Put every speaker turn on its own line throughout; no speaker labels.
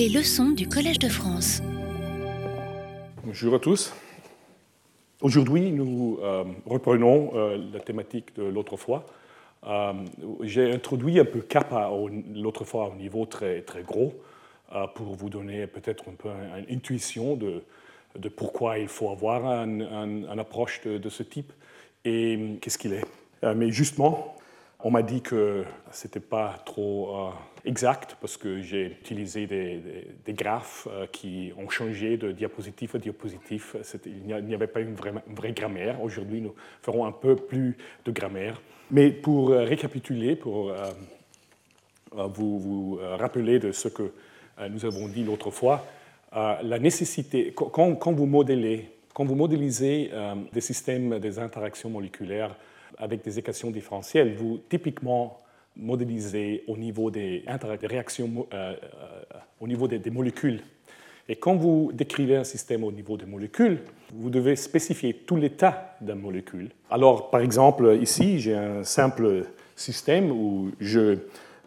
Les leçons du Collège de France.
Bonjour à tous. Aujourd'hui, nous euh, reprenons euh, la thématique de l'autre fois. Euh, J'ai introduit un peu Kappa l'autre fois au niveau très, très gros pour vous donner peut-être un peu une intuition de, de, pourquoi il faut avoir une un, approche de, de, ce type et qu'est-ce qu'il est. Mais justement, on m'a dit que ce n'était pas trop euh, exact parce que j'ai utilisé des, graphes euh, qui ont changé de diapositive à diapositive. Il n'y avait pas une vraie, grammaire. Aujourd'hui, nous ferons un peu plus de grammaire. Mais pour euh, récapituler, pour vous, vous, rappeler de ce que nous avons dit l'autre fois, la nécessité, quand, vous quand vous modélisez des systèmes des interactions moléculaires avec des équations différentielles, vous typiquement modélisez au niveau des, réactions, euh, euh, au niveau des, molécules. Et quand vous décrivez un système au niveau des molécules, vous devez spécifier tout l'état d'une molécule. Alors, par exemple, ici, j'ai un simple système où je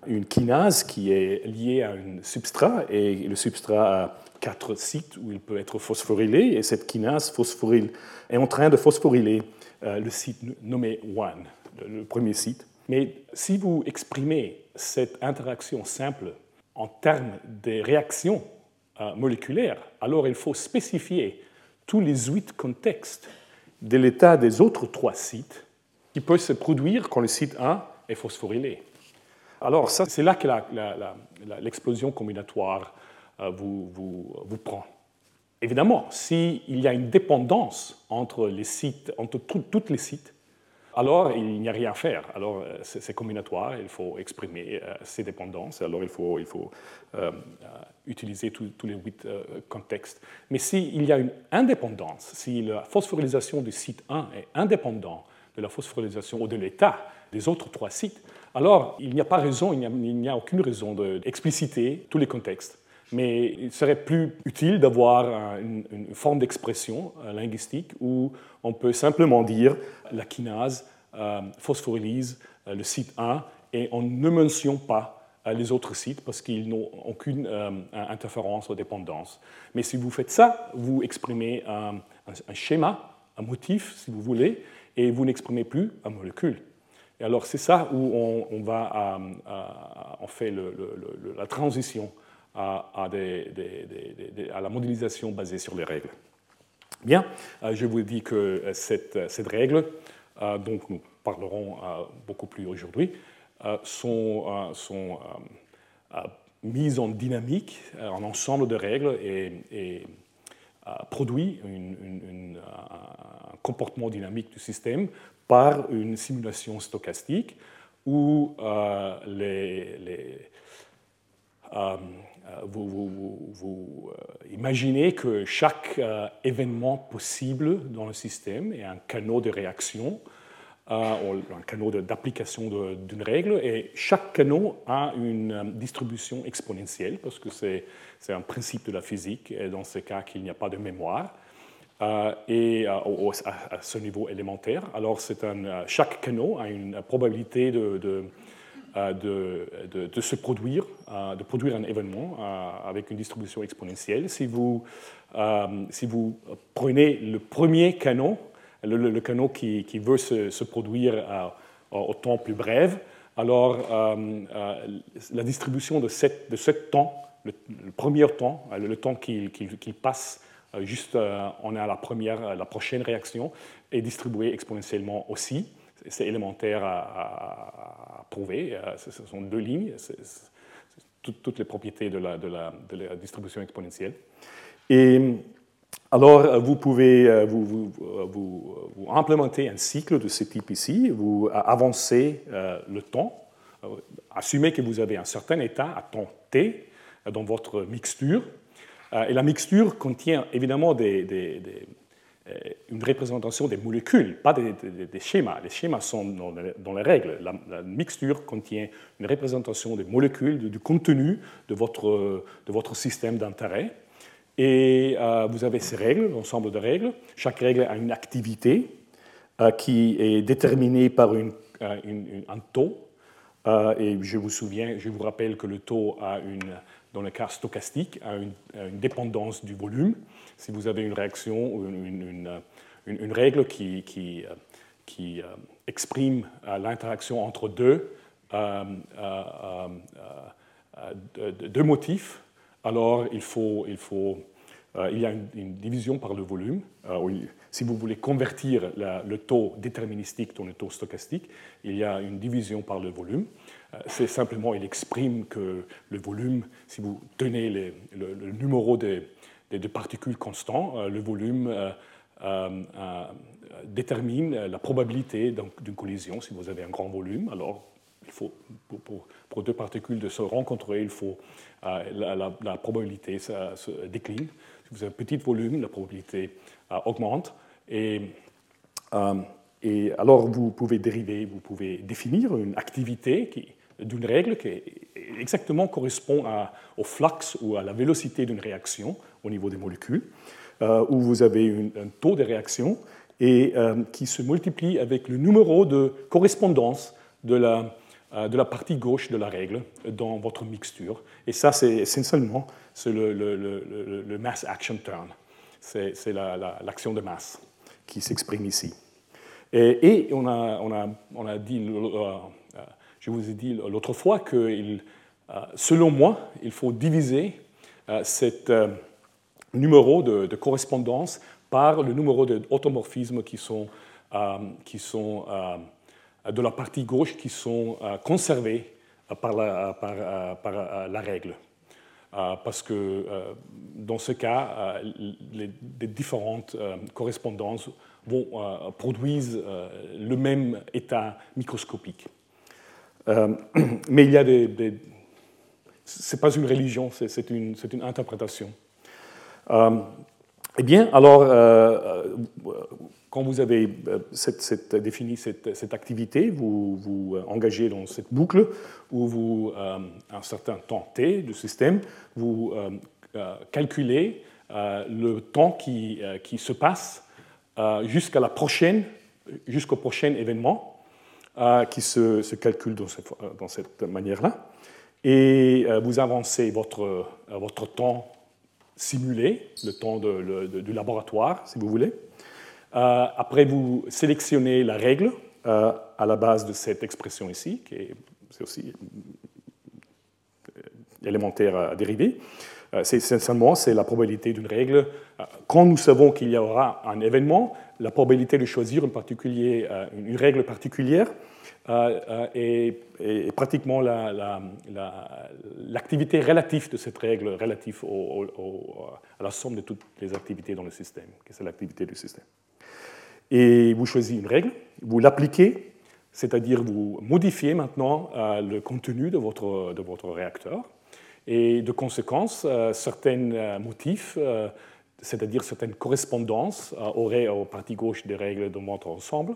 une kinase qui est liée à un substrat et le substrat a quatre sites où il peut être phosphorylé et cette kinase phosphoryle est en train de phosphoryler le site nommé one, le premier site. Mais si vous exprimez cette interaction simple en termes de réactions euh, moléculaires, alors il faut spécifier tous les huit contextes de l'état des autres trois sites qui peuvent se produire quand le site 1 est phosphorylé. Alors, c'est là que l'explosion combinatoire euh, vous, vous prend. Évidemment, s'il y a une dépendance entre les sites, entre tous les sites, alors il n'y a rien à faire. Alors euh, c'est combinatoire, il faut exprimer euh, ces dépendances, alors il faut, euh, utiliser tous les huit euh, contextes. Mais s'il y a une indépendance, si la phosphorylation du site 1 est indépendante de la phosphorylation ou de l'état des autres trois sites, alors il n'y a pas raison, il n'y a, aucune raison d'expliciter tous les contextes mais il serait plus utile d'avoir une, forme d'expression euh, linguistique où on peut simplement dire la kinase euh, phosphorylyse euh, le site 1 et on ne mentionne pas euh, les autres sites parce qu'ils n'ont aucune interférence ou dépendance. Mais si vous faites ça, vous exprimez un, schéma, un motif, si vous voulez, et vous n'exprimez plus un molécule. Et alors c'est ça où on, fait la transition à, la modélisation basée sur les règles. Bien, euh, je vous dis que cette, cette règle, euh, dont nous parlerons euh, beaucoup plus aujourd'hui, sont, mises en dynamique, un ensemble de règles et, et produit un comportement dynamique du système par une simulation stochastique où les, vous, vous, euh, imaginez que chaque euh, événement possible dans le système est un canal de réaction, un canal d'application d'une règle, et chaque canal a une distribution exponentielle, parce que c'est un principe de la physique, et dans ce cas qu'il n'y a pas de mémoire. Euh, et euh, à, ce niveau élémentaire. Alors, chaque canal a une probabilité de, euh, de, de, de, se produire, euh, de produire un événement euh, avec une distribution exponentielle. Si vous, si vous prenez le premier canon, le, le, canon qui, qui, veut se, se produire au temps plus bref, alors la distribution de, cette, de ce temps, le, premier temps, le, temps qu'il qui, qui passe juste on a la première, la prochaine réaction, est distribuée exponentiellement aussi c'est élémentaire à, prouver. Euh, ce sont deux lignes, toutes les propriétés de la, distribution exponentielle. Et alors, vous pouvez euh, vous, vous, vous, implémenter un cycle de ce type ici, vous avancez euh, le temps, assumez que vous avez un certain état à temps t dans votre mixture, et la mixture contient évidemment des, euh, une représentation des molécules, pas des, schémas. Les schémas sont dans les, règles. La, mixture contient une représentation des molécules, du, contenu de votre, de votre système d'intérêt. Et euh, vous avez ces règles, l'ensemble de règles. Chaque règle a une activité euh, qui est déterminée par une, un taux. Euh, et je vous souviens, je vous rappelle que le taux a une dans le cas stochastique, à une, dépendance du volume. Si vous avez une réaction ou une, une, règle qui, qui, qui exprime l'interaction entre deux, motifs, alors il faut, il euh, y a une, division par le volume. Euh, si vous voulez convertir le taux déterministique dans le taux stochastique, il y a une division par le volume. Euh, c'est simplement, il exprime que le volume, si vous tenez le, numéro de, particules constants, le volume détermine la probabilité d'une collision. Si vous avez un grand volume, alors il faut, pour, deux particules de se rencontrer, il faut la, probabilité ça, se décline vous avez un petit volume, la probabilité euh, augmente. Et, euh, alors, vous pouvez dériver, vous pouvez définir une activité d'une règle qui exactement correspond au flux ou à la vélocité d'une réaction au niveau des molécules, euh, où vous avez un taux de réaction et qui se multiplie avec le numéro de correspondance de la, de la partie gauche de la règle dans votre mixture. Et ça, c'est essentiellement le, mass action turn. C'est l'action de masse qui s'exprime ici. Et, on, a, on, a, on, a, dit, euh, je vous ai dit l'autre fois que, euh, selon moi, il faut diviser euh, cet numéro de, correspondance par le numéro d'automorphismes qui qui sont de la partie gauche qui sont conservés par la, règle. Euh, parce que euh, dans ce cas, euh, les, différentes correspondances produisent le même état microscopique. mais il y a des... ce n'est pas une religion, c'est une, une, interprétation. eh bien, alors, quand vous avez euh, défini cette, activité, vous vous euh, engagez dans cette boucle où vous, euh, un certain temps t du système, vous calculez le temps qui, qui se passe jusqu'à la prochaine, jusqu'au prochain événement qui se, se calcule dans cette, dans cette manière-là. Et vous avancez votre, votre temps simulé, le temps du laboratoire, si vous voulez. Euh, après, vous sélectionnez la règle euh, à la base de cette expression ici, qui est, aussi euh, élémentaire à dériver. C'est essentiellement c'est la probabilité d'une règle. Quand nous savons qu'il y aura un événement, la probabilité de choisir une, une règle particulière est, pratiquement l'activité la, relative de cette règle relative à la somme de toutes les activités dans le système, qui c'est l'activité du système. Et vous choisissez une règle, vous l'appliquez, c'est-à-dire vous modifiez maintenant euh, le contenu de votre, réacteur, et de conséquence, euh, certains euh, motifs, c'est-à-dire certaines correspondances aux, parties gauche des règles de votre ensemble,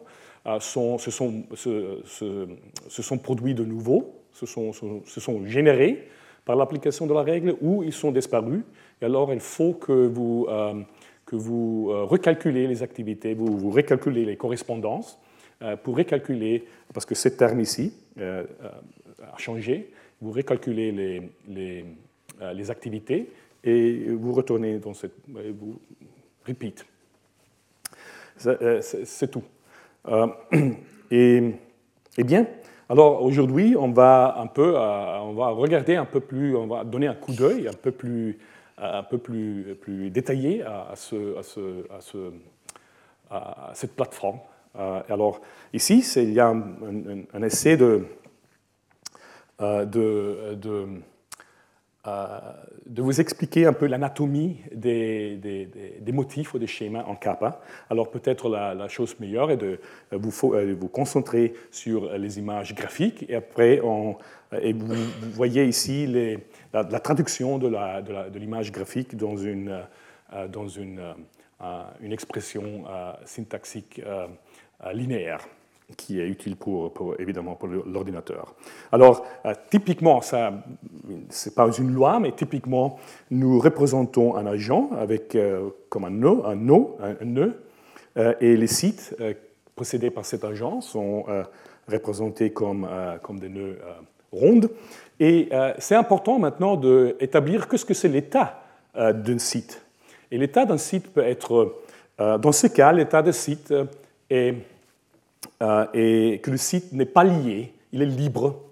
sont, se, sont, se, produits de nouveau, se sont, se sont générés par l'application de la règle ou ils sont disparus. Et alors, il faut que vous que vous euh, recalculez les activités, vous, vous recalculez les correspondances euh, pour recalculer, parce que ce terme ici euh, a changé, vous recalculez les, les, activités et vous retournez dans cette. vous repeat. C'est tout. Et, et, bien, alors aujourd'hui, on va un peu, on va regarder un peu plus, on va donner un coup d'œil un peu plus un peu plus, plus détaillé à, ce, à, ce, à, ce, à cette plateforme. Euh, alors ici, il y a un, essai de, euh, de, euh, de, vous expliquer un peu l'anatomie des, des, motifs ou des schémas en kappa. Alors peut-être la, chose meilleure est de vous, vous concentrer sur les images graphiques et après on, et vous, voyez ici les, la, traduction de l'image graphique dans une, euh, dans une, euh, une expression euh, syntaxique linéaire qui est utile pour, évidemment pour l'ordinateur. Alors, typiquement, ce n'est pas une loi, mais typiquement, nous représentons un agent avec comme un nœud, un, nœud, et les sites possédés par cet agent sont représentés comme, comme des nœuds ronde. Et c'est important maintenant d'établir ce que c'est l'état d'un site. Et l'état d'un site peut être, dans ce cas, l'état d'un site est, est, que le site n'est pas lié, il est libre.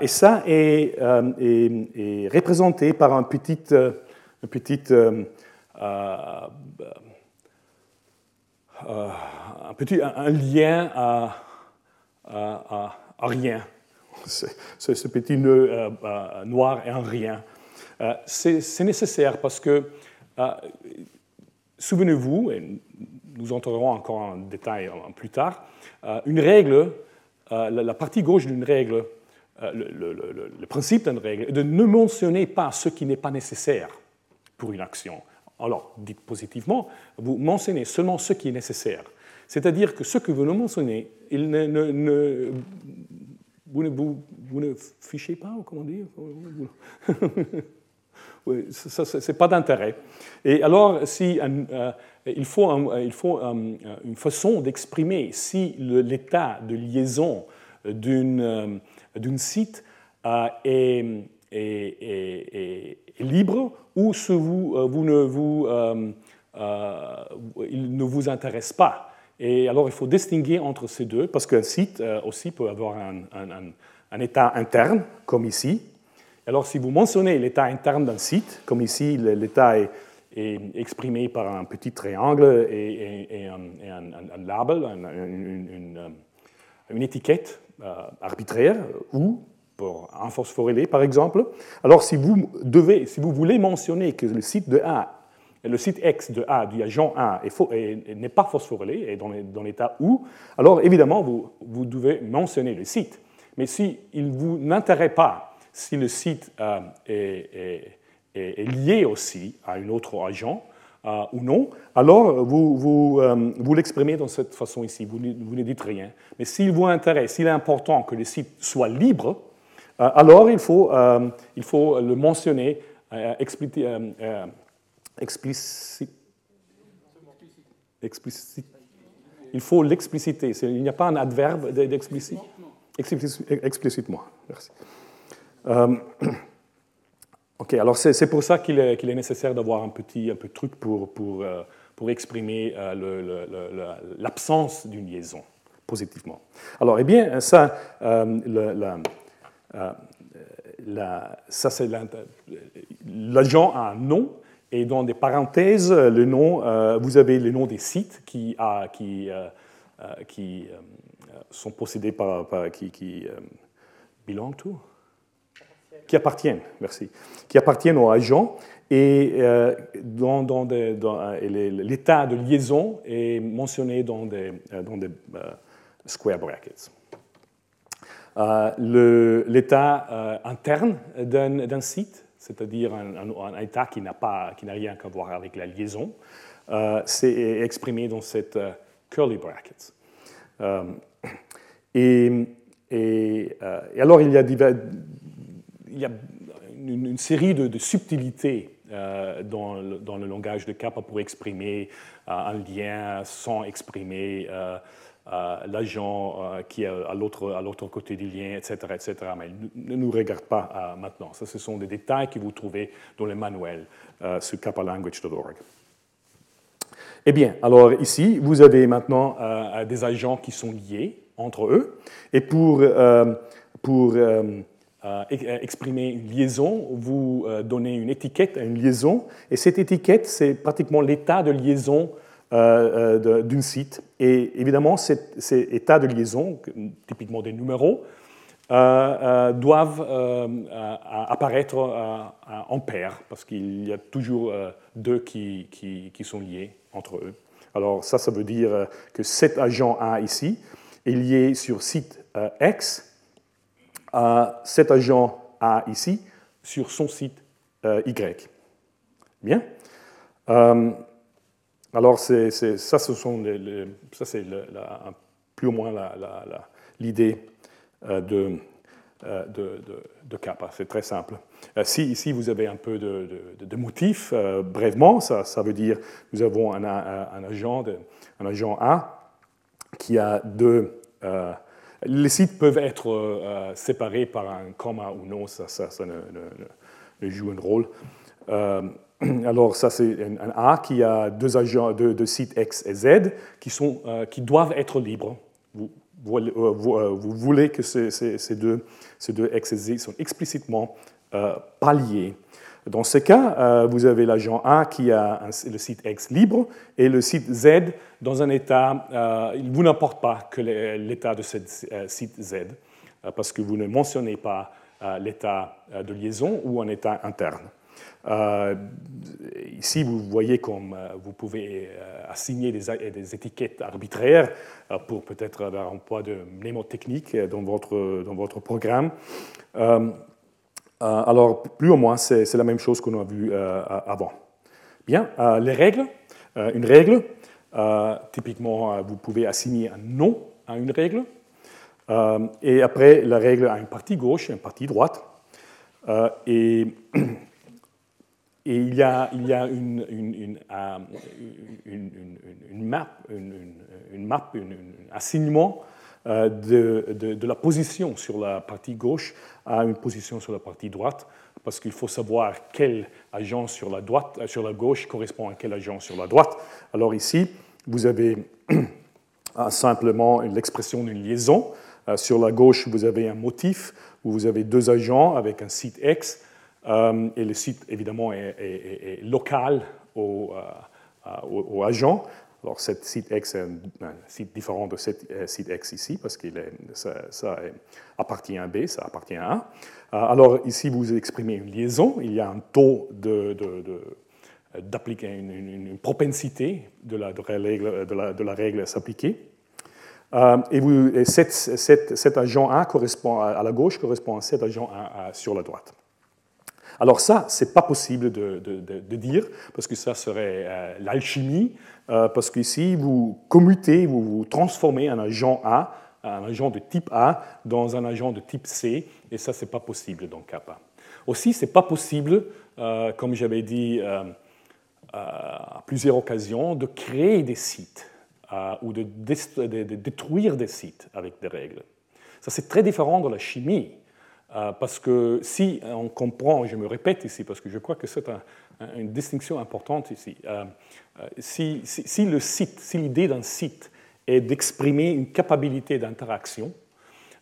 et ça est, est, représenté par un petit, un petit euh, un, petit, un, lien à, rien. Ce, petit nœud euh, euh, noir et un rien. C'est nécessaire parce que, souvenez-vous, et nous entrerons encore en détail plus tard, une règle, la, partie gauche d'une règle, le, principe d'une règle est de ne mentionner pas ce qui n'est pas nécessaire pour une action. Alors, dites positivement, vous mentionnez seulement ce qui est nécessaire. C'est-à-dire que ce que vous mentionnez, il ne, vous, ne, vous, ne, fichez pas, ou comment dire oui, Ça, c'est pas d'intérêt. Et alors, euh, il faut, il faut une façon d'exprimer si l'état de liaison d'une euh, site euh, est, libre ou si vous, euh, ne vous, euh, euh, il ne vous intéresse pas. Et alors il faut distinguer entre ces deux, parce qu'un site aussi peut avoir un, état interne, comme ici. Alors si vous mentionnez l'état interne d'un site, comme ici l'état est, exprimé par un petit triangle et, un, label, une, une, étiquette arbitraire, ou pour un phosphorylé, par exemple. Alors, si vous, devez, si vous voulez mentionner que le site de A, le site X de A, du agent A, n'est pas phosphorylé, et dans l'état où, alors évidemment, vous, devez mentionner le site. Mais s'il ne vous n'intéresse pas, si le site euh, est, lié aussi à un autre agent, euh, ou non, alors vous, vous, euh, vous l'exprimez dans cette façon ici, vous, ne dites rien. Mais s'il vous intéresse, s'il est important que le site soit libre, alors il faut, il faut le mentionner euh, explicite. Explicite. Il faut l'expliciter. Il n'y a pas un adverbe d'explicite Explicitement. Merci. ok, alors c'est pour ça qu'il est, nécessaire d'avoir un petit, un peu truc pour, pour, pour exprimer l'absence d'une liaison positivement. Alors, eh bien, ça, euh, ça, c'est l'agent a un nom, et dans des parenthèses, le nom, euh, vous avez le nom des sites qui, qui, euh, qui sont possédés par, qui, qui belong to? Qui appartiennent, merci, qui appartiennent au agent et dans, dans, l'état de liaison est mentionné dans des, dans des square brackets. Euh, l'état euh, interne d'un site, c'est-à-dire un, état qui n'a rien à voir avec la liaison, euh, c'est exprimé dans cette curly brackets. Et, et, alors il y a, il y a une, série de, subtilités dans le, dans, le, langage de Kappa pour exprimer un lien sans exprimer l'agent euh, qui est à l'autre côté du lien, etc., etc. Mais ne nous regarde pas euh, maintenant. Ça, ce sont des détails que vous trouvez dans les manuels euh, sur kappalanguage.org. Eh bien, alors ici, vous avez maintenant des agents qui sont liés entre eux. Et pour, pour exprimer une liaison, vous donnez une étiquette à une liaison. Et cette étiquette, c'est pratiquement l'état de liaison euh, euh, d'un site. Et évidemment, ces, états de liaison, typiquement des numéros, euh, doivent apparaître en paire, parce qu'il y a toujours deux qui, sont liés entre eux. Alors ça, ça veut dire que cet agent A ici est lié sur site X, cet agent A ici sur son site Y. Bien. Alors, ça, c'est plus ou moins l'idée euh, de, euh, de, de, Kappa. C'est très simple. Euh, si ici vous avez un peu de, de motifs, brièvement, ça, veut dire nous avons un, agent, un agent A qui a deux, les sites peuvent être séparés par un comma ou non, ça, ne, joue un rôle. alors, ça, c'est un, A qui a deux, agents, sites X et Z qui, doivent être libres. Vous, voulez que ces, ces, deux, ces deux X et Z sont explicitement pas liés. Dans ce cas, euh, vous avez l'agent A qui a le site X libre et le site Z dans un état, euh, il vous n'importe pas que l'état de ce euh, site Z, parce que vous ne mentionnez pas l'état de liaison ou un état interne. ici, vous voyez comme vous pouvez assigner des, étiquettes arbitraires pour peut-être avoir un poids de mnémotechnique dans votre, dans votre programme. Euh, alors, plus ou moins, c'est la même chose qu'on a vu euh, avant. Bien, euh, les règles. une règle, typiquement, vous pouvez assigner un nom à une règle. et après, la règle a une partie gauche et une partie droite. et, il y a, il y a une, une map, une, map, un assignement euh, de, de, la position sur la partie gauche à une position sur la partie droite, parce qu'il faut savoir quel agent sur la, droite, euh, sur la gauche correspond à quel agent sur la droite. Alors ici, vous avez simplement l'expression d'une liaison. Euh, sur la gauche, vous avez un motif où vous avez deux agents avec un site X, et le site, évidemment, est, local au, au, agent. Alors, ce site X est un, site différent de ce euh, site X ici, parce que ça, appartient à B, ça appartient à A. Euh, alors, ici, vous exprimez une liaison. Il y a un taux de, d'appliquer une, propensité de la, règle, de la, règle à s'appliquer. Euh, et, vous, cet, agent A correspond à, la gauche correspond à cet agent A sur la droite. Alors ça, ce n'est pas possible de, dire, parce que ça serait l'alchimie euh, parce qu'ici, vous commutez, vous, transformez un agent A, un agent de type A, dans un agent de type C, et ça, ce n'est pas possible dans Kappa. Aussi, ce n'est pas possible, euh, comme j'avais dit euh, à plusieurs occasions, de créer des sites ou de, détruire des sites avec des règles. Ça, c'est très différent de la chimie. Parce que si on comprend, je me répète ici, parce que je crois que c'est une distinction importante ici, euh, si, le site, si l'idée d'un site est d'exprimer une capacité d'interaction,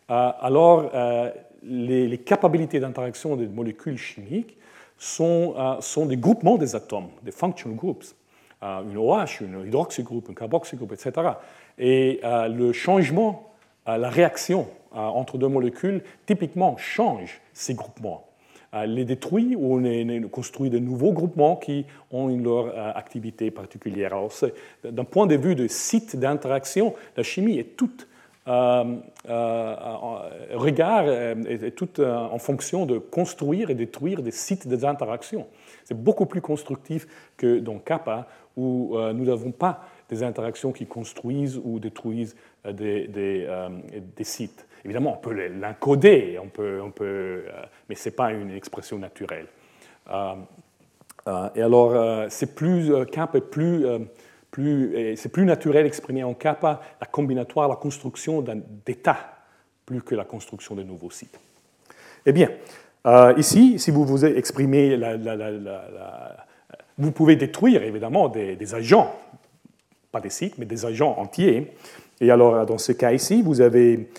euh, alors euh, les, capacités d'interaction des molécules chimiques sont, sont, des groupements des atomes, des functional groups, une OH, une hydroxygroupe, un carboxygroupe, etc. Et le changement, la réaction entre deux molécules, typiquement change ces groupements les détruit ou on construit de nouveaux groupements qui ont leur euh, activité particulière. Alors, d'un point de vue de site d'interaction, la chimie est toute euh, euh, en fonction de construire et détruire des sites d'interaction. C'est beaucoup plus constructif que dans Kappa, où nous n'avons pas des interactions qui construisent ou détruisent des, des sites. Évidemment, on peut l'encoder, on peut, on peut, euh, mais ce n'est pas une expression naturelle. Euh, euh, et alors, c'est plus, plus, plus, c'est plus naturel d'exprimer en kappa la combinatoire, la construction d'un état, plus que la construction de nouveaux sites. Eh bien, ici, si vous vous exprimez, vous pouvez détruire évidemment des, des, agents, pas des sites, mais des agents entiers. Et alors, dans ce cas ici, vous avez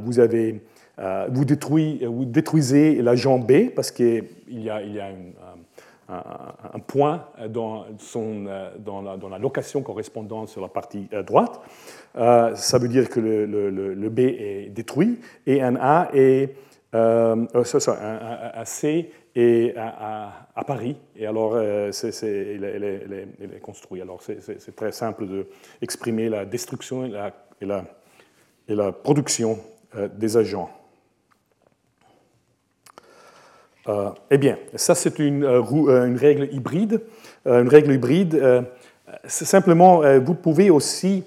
vous, avez, euh, vous, vous détruisez l'agent B parce qu'il y a, il y a un, point dans, son, dans, la, dans, la, location correspondante sur la partie droite. ça veut dire que le, le, B est détruit et un A est euh, un, C est à, à, Paris, et alors c'est, il, est, construit. Alors c'est, très simple d'exprimer la destruction et la, et la et la production euh, des agents. Euh, eh bien, ça c'est une, euh, règle hybride. une règle hybride, simplement, vous pouvez aussi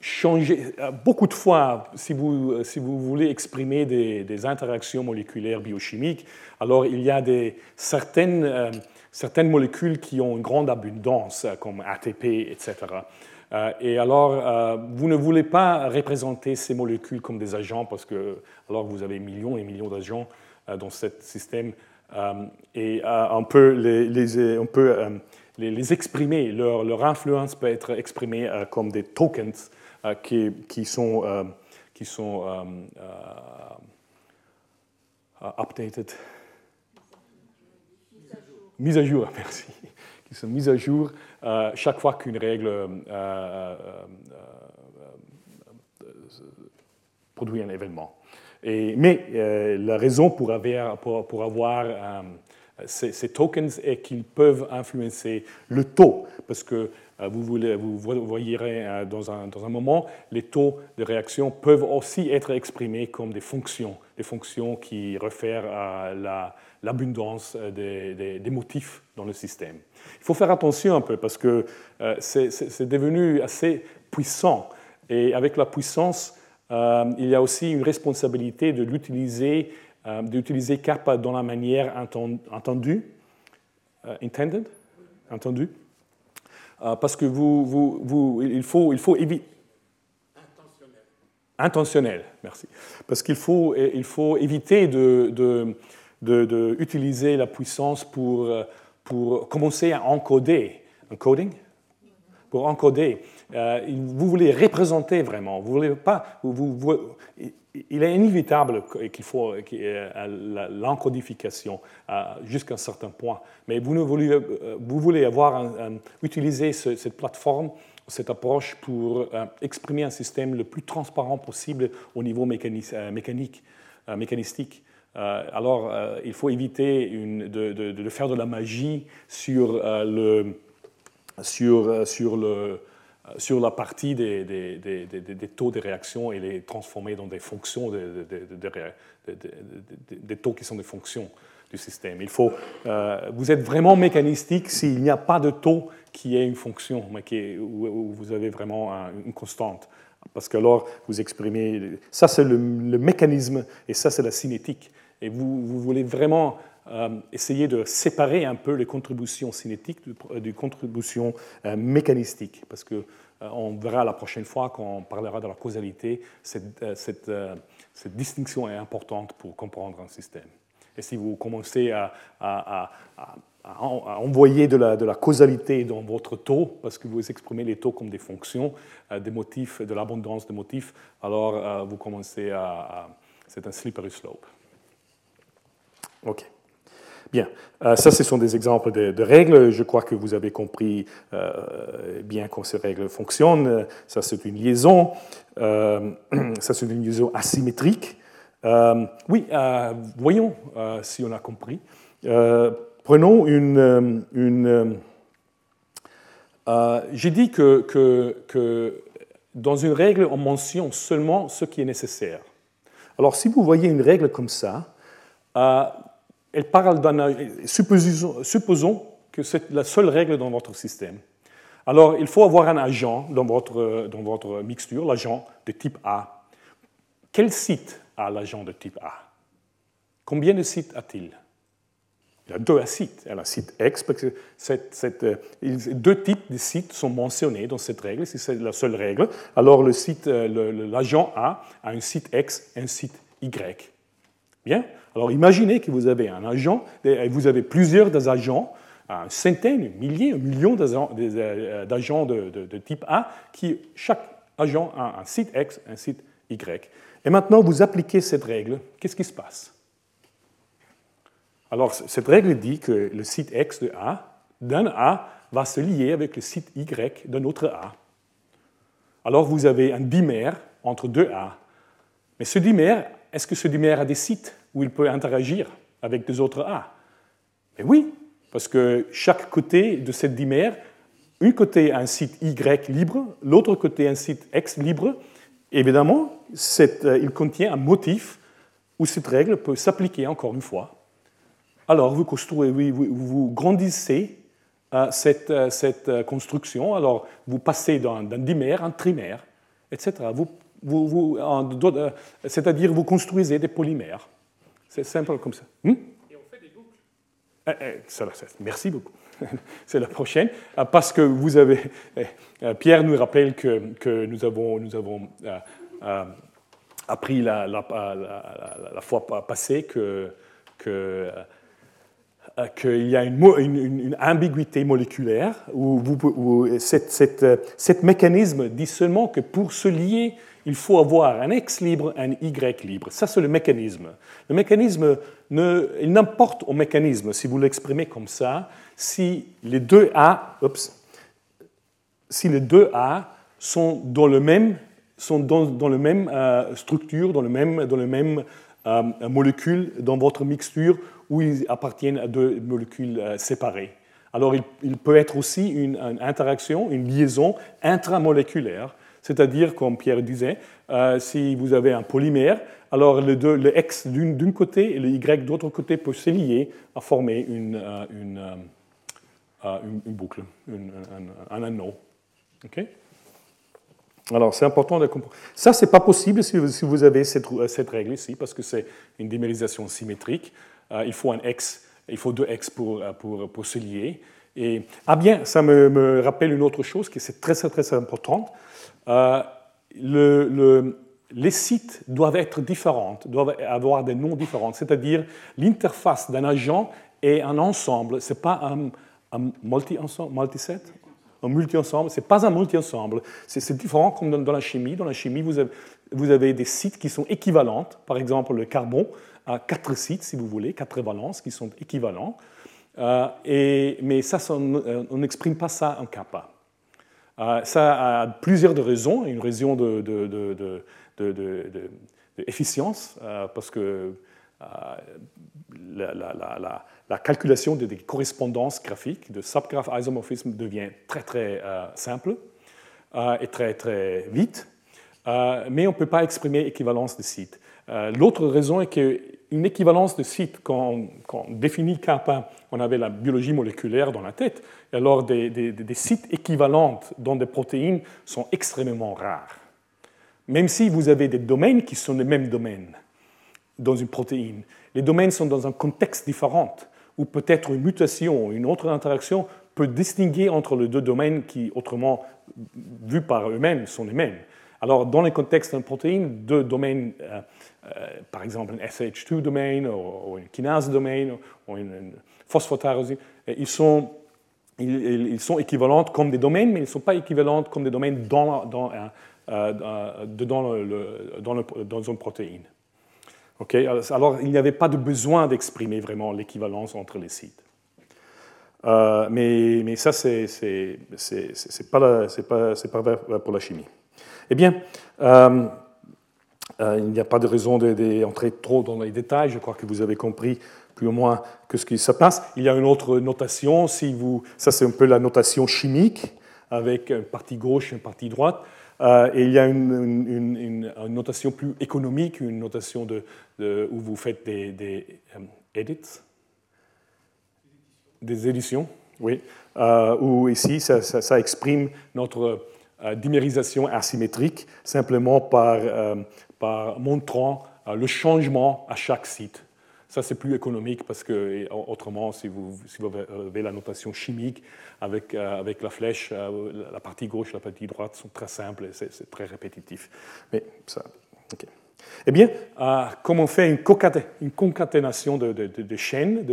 changer. Beaucoup de fois, si vous, si vous voulez exprimer des, des, interactions moléculaires biochimiques, alors il y a des, certaines, certaines molécules qui ont une grande abondance, comme ATP, etc. et alors, vous ne voulez pas représenter ces molécules comme des agents parce que alors vous avez millions et millions d'agents dans ce système et on peut les, on peut, les, exprimer, leur, influence peut être exprimée comme des tokens qui, qui, sont, qui sont updated. Mise à jour, merci, qui sont mises à jour euh, chaque fois qu'une règle euh, euh, produit un événement. Mais la raison pour avoir, avoir ces, tokens est qu'ils peuvent influencer le taux, parce que vous, voulez, vous voyez dans un, moment, les taux de réaction peuvent aussi être exprimés comme des fonctions, des fonctions qui réfèrent à la, l'abondance euh, des, motifs dans le système. Il faut faire attention un peu parce que euh, c'est devenu assez puissant. Et avec la puissance, euh, il y a aussi une responsabilité de l'utiliser, d'utiliser kappa dans la manière entendue, intended, entendu, parce que vous, vous, vous, il faut, il faut éviter intentionnel. Intentionnel, merci. Parce qu'il faut, il faut éviter de, de, d'utiliser la puissance pour, pour commencer à encoder. Encoding? Pour encoder. Euh, vous voulez représenter vraiment. Vous voulez pas, vous, il est inévitable qu'il faut l'encodification jusqu'à un certain point. Mais vous, euh, voulez avoir utiliser cette plateforme, cette approche pour exprimer un système le plus transparent possible au niveau mécanique, mécanistique. Euh, alors, euh, il faut éviter de, faire de la magie sur, euh, le, sur, sur, le, sur la partie des, des, taux de réaction et les transformer dans des fonctions, des taux qui sont des fonctions du système. Il faut, vous êtes vraiment mécanistique s'il n'y a pas de taux qui est une fonction, mais qui où, vous avez vraiment une constante. Parce que alors, vous exprimez. Ça, c'est le, le, mécanisme et ça, c'est la cinétique et vous, voulez vraiment euh, essayer de séparer un peu les contributions cinétiques des contributions euh, mécanistiques, parce que euh, on verra la prochaine fois quand on parlera de la causalité, cette, cette, distinction est importante pour comprendre un système. Et si vous commencez à envoyer de la, de la, causalité dans votre taux, parce que vous exprimez les taux comme des fonctions, des motifs, de l'abondance de motifs, alors vous commencez à... c'est un slippery slope. OK. Bien, euh, ça, ce sont des exemples de, règles. Je crois que vous avez compris euh, bien comment ces règles fonctionnent. Ça, c'est une liaison. Euh, ça, c'est une liaison asymétrique. oui, voyons si on a compris. prenons une... J'ai dit que dans une règle, on mentionne seulement ce qui est nécessaire. Alors, si vous voyez une règle comme ça, elle parle d'un. Supposons, supposons que c'est la seule règle dans votre système. Alors, il faut avoir un agent dans votre, dans votre mixture, l'agent de type A. Quel site a l'agent de type A? Combien de sites a-t-il? Il a deux sites. Il a un site X, parce que euh, deux types de sites sont mentionnés dans cette règle, si c'est la seule règle. Alors, euh, l'agent A a un site X et un site Y. Bien alors imaginez que vous avez un agent, vous avez plusieurs agents, un centaine, un millier, un million euh, d'agents de, type A, qui chaque agent a un site X, un site Y. Et maintenant, vous appliquez cette règle, qu'est-ce qui se passe? Alors, cette règle dit que le site X de A, d'un A, va se lier avec le site Y d'un autre A. Alors, vous avez un dimère entre deux A. Mais ce dimère, est-ce que ce dimère a des sites où il peut interagir avec des autres A? Mais oui, parce que chaque côté de cette dimère, un côté a un site Y libre, l'autre côté un site X libre. Évidemment, euh, il contient un motif où cette règle peut s'appliquer encore une fois. Alors, vous, construisez, vous, grandissez euh, cette, euh, cette, construction. Alors, vous passez d'un dimère à un trimère, etc. Vous, vous, C'est-à-dire, vous construisez des polymères. C'est simple comme ça. Hmm? Et on fait des boucles. merci beaucoup. C'est la prochaine, parce que vous avez. Pierre nous rappelle que, que nous avons, nous avons appris la, la, la, fois passée que, que euh, qu'il y a une, une, ambiguïté moléculaire où, vous, cette, mécanisme dit seulement que pour se lier, il faut avoir un X libre, un Y libre. Ça, c'est le mécanisme. Le mécanisme, ne, il n'importe au mécanisme, si vous l'exprimez comme ça, si les deux A, si les deux A sont dans le même, sont dans, dans le même euh, structure, dans le même, dans le même euh, molécule dans votre mixture où ils appartiennent à deux molécules euh, séparées. Alors il, peut être aussi une, interaction, une liaison intramoléculaire, c'est-à-dire, comme Pierre disait, euh, si vous avez un polymère, alors le, X d'un côté et le Y de l'autre côté peuvent se lier à former une, euh, une, boucle, un, anneau. alors, c'est important de comprendre. Ça, ce n'est pas possible si vous, avez cette, règle ici, parce que c'est une dimérisation symétrique. Euh, il faut un X, il faut deux X pour, euh, se lier. Et, ah bien, ça me, rappelle une autre chose qui est très, très importante. Euh, le, les sites doivent être différents, doivent avoir des noms différents. C'est-à-dire, l'interface d'un agent est un ensemble, ce n'est pas un, un multi-ensemble, multi-set? Un multi-ensemble, ce pas un multi-ensemble. C'est différent comme dans, la chimie. Dans la chimie, vous avez, des sites qui sont équivalents. Par exemple, le carbone à quatre sites, si vous voulez, quatre valences qui sont équivalents. Euh, mais ça, on n'exprime pas ça en kappa. Euh, ça a plusieurs de raisons. Une raison d'efficience, de, parce que la, la, la, calculation des correspondances graphiques, de subgraph isomorphisme devient très très simple et très très vite. mais on ne peut pas exprimer équivalence de sites. L'autre raison est que une équivalence de sites, quand, on définit kappa, on avait la biologie moléculaire dans la tête, alors des, sites équivalents dans des protéines sont extrêmement rares. Même si vous avez des domaines qui sont les mêmes domaines dans une protéine, les domaines sont dans un contexte différent, où peut-être une mutation ou une autre interaction peut distinguer entre les deux domaines qui, autrement, vus par eux-mêmes, sont les mêmes. Alors, dans le contexte d'une protéine, deux domaines euh, par exemple un SH2 domaine ou, une kinase domaine ou une, phosphotyrosine, ils sont, ils, sont équivalents comme des domaines, mais ils ne sont pas équivalents comme des domaines dans, dans, euh, le, dans, le, dans une protéine. Alors, il n'y avait pas de besoin d'exprimer vraiment l'équivalence entre les sites. Euh, mais, mais, ça, c'est n'est pas, pas, pas, pour la chimie. Eh bien, euh, il n'y a pas de raison d'entrer trop dans les détails. Je crois que vous avez compris plus ou moins que ce qui se passe. Il y a une autre notation. Si vous, ça, c'est un peu la notation chimique avec une partie gauche et une partie droite. Euh, et il y a une, notation plus économique, une notation de, où vous faites des, euh, edits, des éditions, oui, où ici, ça exprime notre dimérisation asymétrique simplement par, par montrant euh, le changement à chaque site. Ça, c'est plus économique parce que, autrement, si vous, avez la notation chimique avec, euh, avec la flèche, euh, la partie gauche et la partie droite sont très simples et c'est très répétitif. Mais ça, OK. Eh bien, comme on fait une, concaténation de, de, chaînes,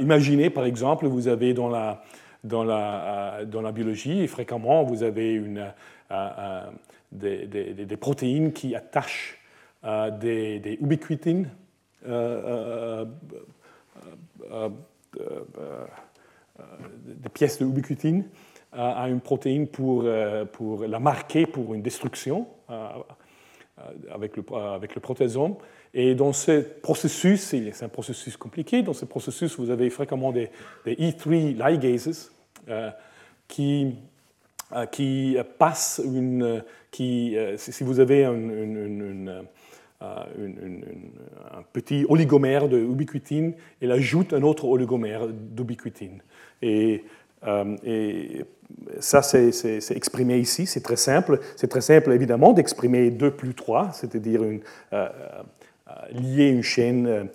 imaginez par exemple, vous avez dans la, dans la, dans la biologie, fréquemment, vous avez une, des, protéines qui attachent euh, des, ubiquitines, euh, euh, des pièces de ubiquitine à une protéine pour, la marquer pour une destruction avec le, avec protéasome. Et dans ce processus, c'est un processus compliqué, dans ce processus, vous avez fréquemment des, des E3 ligases qui, qui passent une, qui, euh, si vous avez un, euh, petit oligomère de ubiquitine, il ajoute un autre oligomère d'ubiquitine. Et, euh, ça, c'est exprimé ici, c'est très simple. C'est très simple, évidemment, d'exprimer 2 plus 3, c'est-à-dire une, lier une chaîne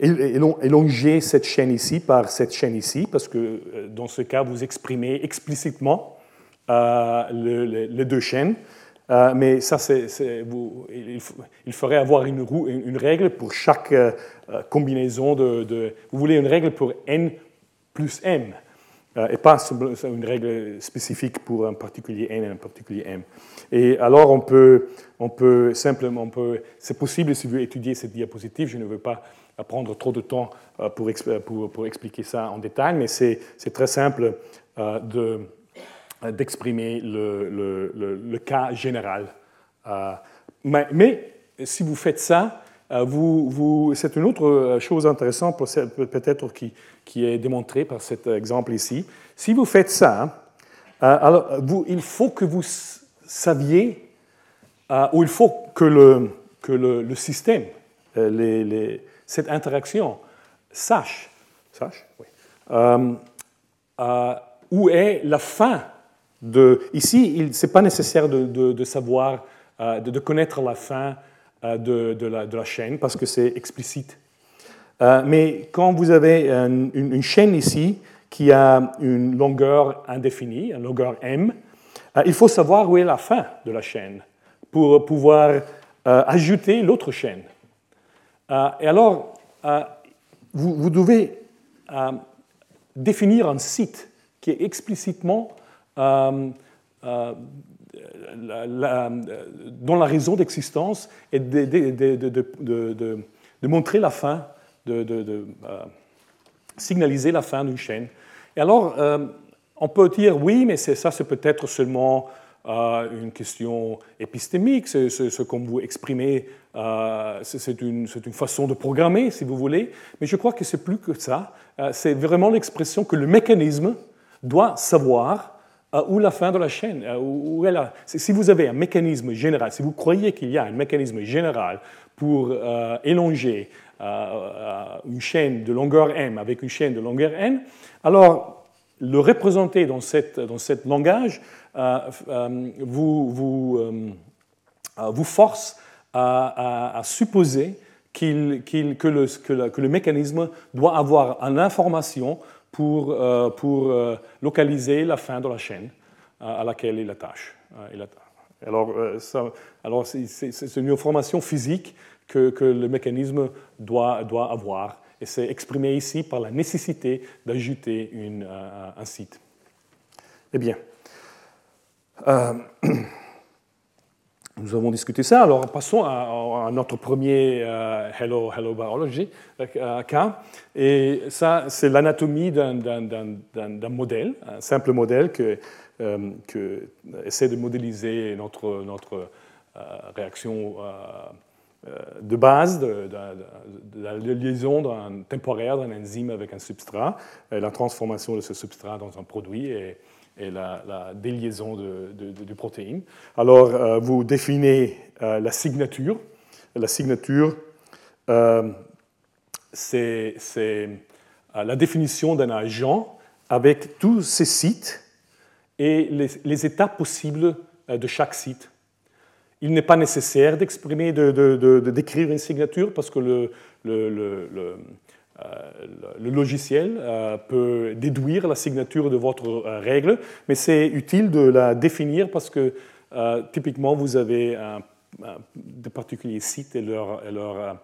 élonger cette chaîne ici par cette chaîne ici, parce que dans ce cas, vous exprimez explicitement les deux chaînes. mais ça, vous, il, faudrait avoir une, une, règle pour chaque combinaison de, de, Vous voulez une règle pour n plus m. Euh, et pas une règle spécifique pour un particulier n et un particulier m. Et alors, on peut, on peut simplement, c'est possible si vous étudiez cette diapositive, je ne veux pas prendre trop de temps euh, pour, expliquer ça en détail, mais c'est très simple euh, d'exprimer le, cas général. Mais, si vous faites ça, vous, c'est une autre chose intéressante peut-être qui, est démontré par cet exemple ici. Si vous faites ça, euh, alors vous, il faut que vous saviez, euh, ou il faut que le, système, euh, cette interaction, sache, sache où est la fin. Ici, ce n'est pas nécessaire de, savoir, de, connaître la fin de, la, de la chaîne parce que c'est explicite euh, mais quand vous avez une, chaîne ici qui a une longueur indéfinie, une longueur m, euh, il faut savoir où est la fin de la chaîne pour pouvoir euh, ajouter l'autre chaîne. et alors, vous, devez définir un site qui est explicitement dans la raison d'existence et de, montrer la fin de, euh, signaliser la fin d'une chaîne. Et alors, euh, on peut dire oui, mais ça, c'est peut-être seulement euh, une question épistémique, c'est ce qu'on vous exprimez, c'est une, façon de programmer, si vous voulez, mais je crois que c'est plus que ça. c'est vraiment l'expression que le mécanisme doit savoir où la fin de la chaîne, la... Si vous avez un mécanisme général, si vous croyez qu'il y a un mécanisme général pour élonger une chaîne de longueur m avec une chaîne de longueur n, alors le représenter dans, cette, dans ce langage euh, euh, vous, vous, euh, vous, force à, supposer qu'il, que, le, que, le, mécanisme doit avoir une information pour, pour localiser la fin de la chaîne à laquelle il attache. Alors, c'est, une information physique que, le mécanisme doit, avoir. Et c'est exprimé ici par la nécessité d'ajouter euh, un site. Eh bien, euh, nous avons discuté ça. Alors passons à, notre premier euh, Hello, Hello Biology cas. Et ça, c'est l'anatomie d'un modèle, un simple modèle que, que essaie de modéliser notre, notre réaction euh, de base de, la liaison temporaire d'un enzyme avec un substrat, la transformation de ce substrat dans un produit et, la, déliaison de, protéines. Alors, euh, vous définissez euh, la signature. La signature, c'est la définition d'un agent avec tous ses sites et les, étapes possibles de chaque site il n'est pas nécessaire d'exprimer, de, décrire une signature parce que le, euh, logiciel euh, peut déduire la signature de votre euh, règle, mais c'est utile de la définir parce que typiquement vous avez un, de particuliers sites et leur, et leur,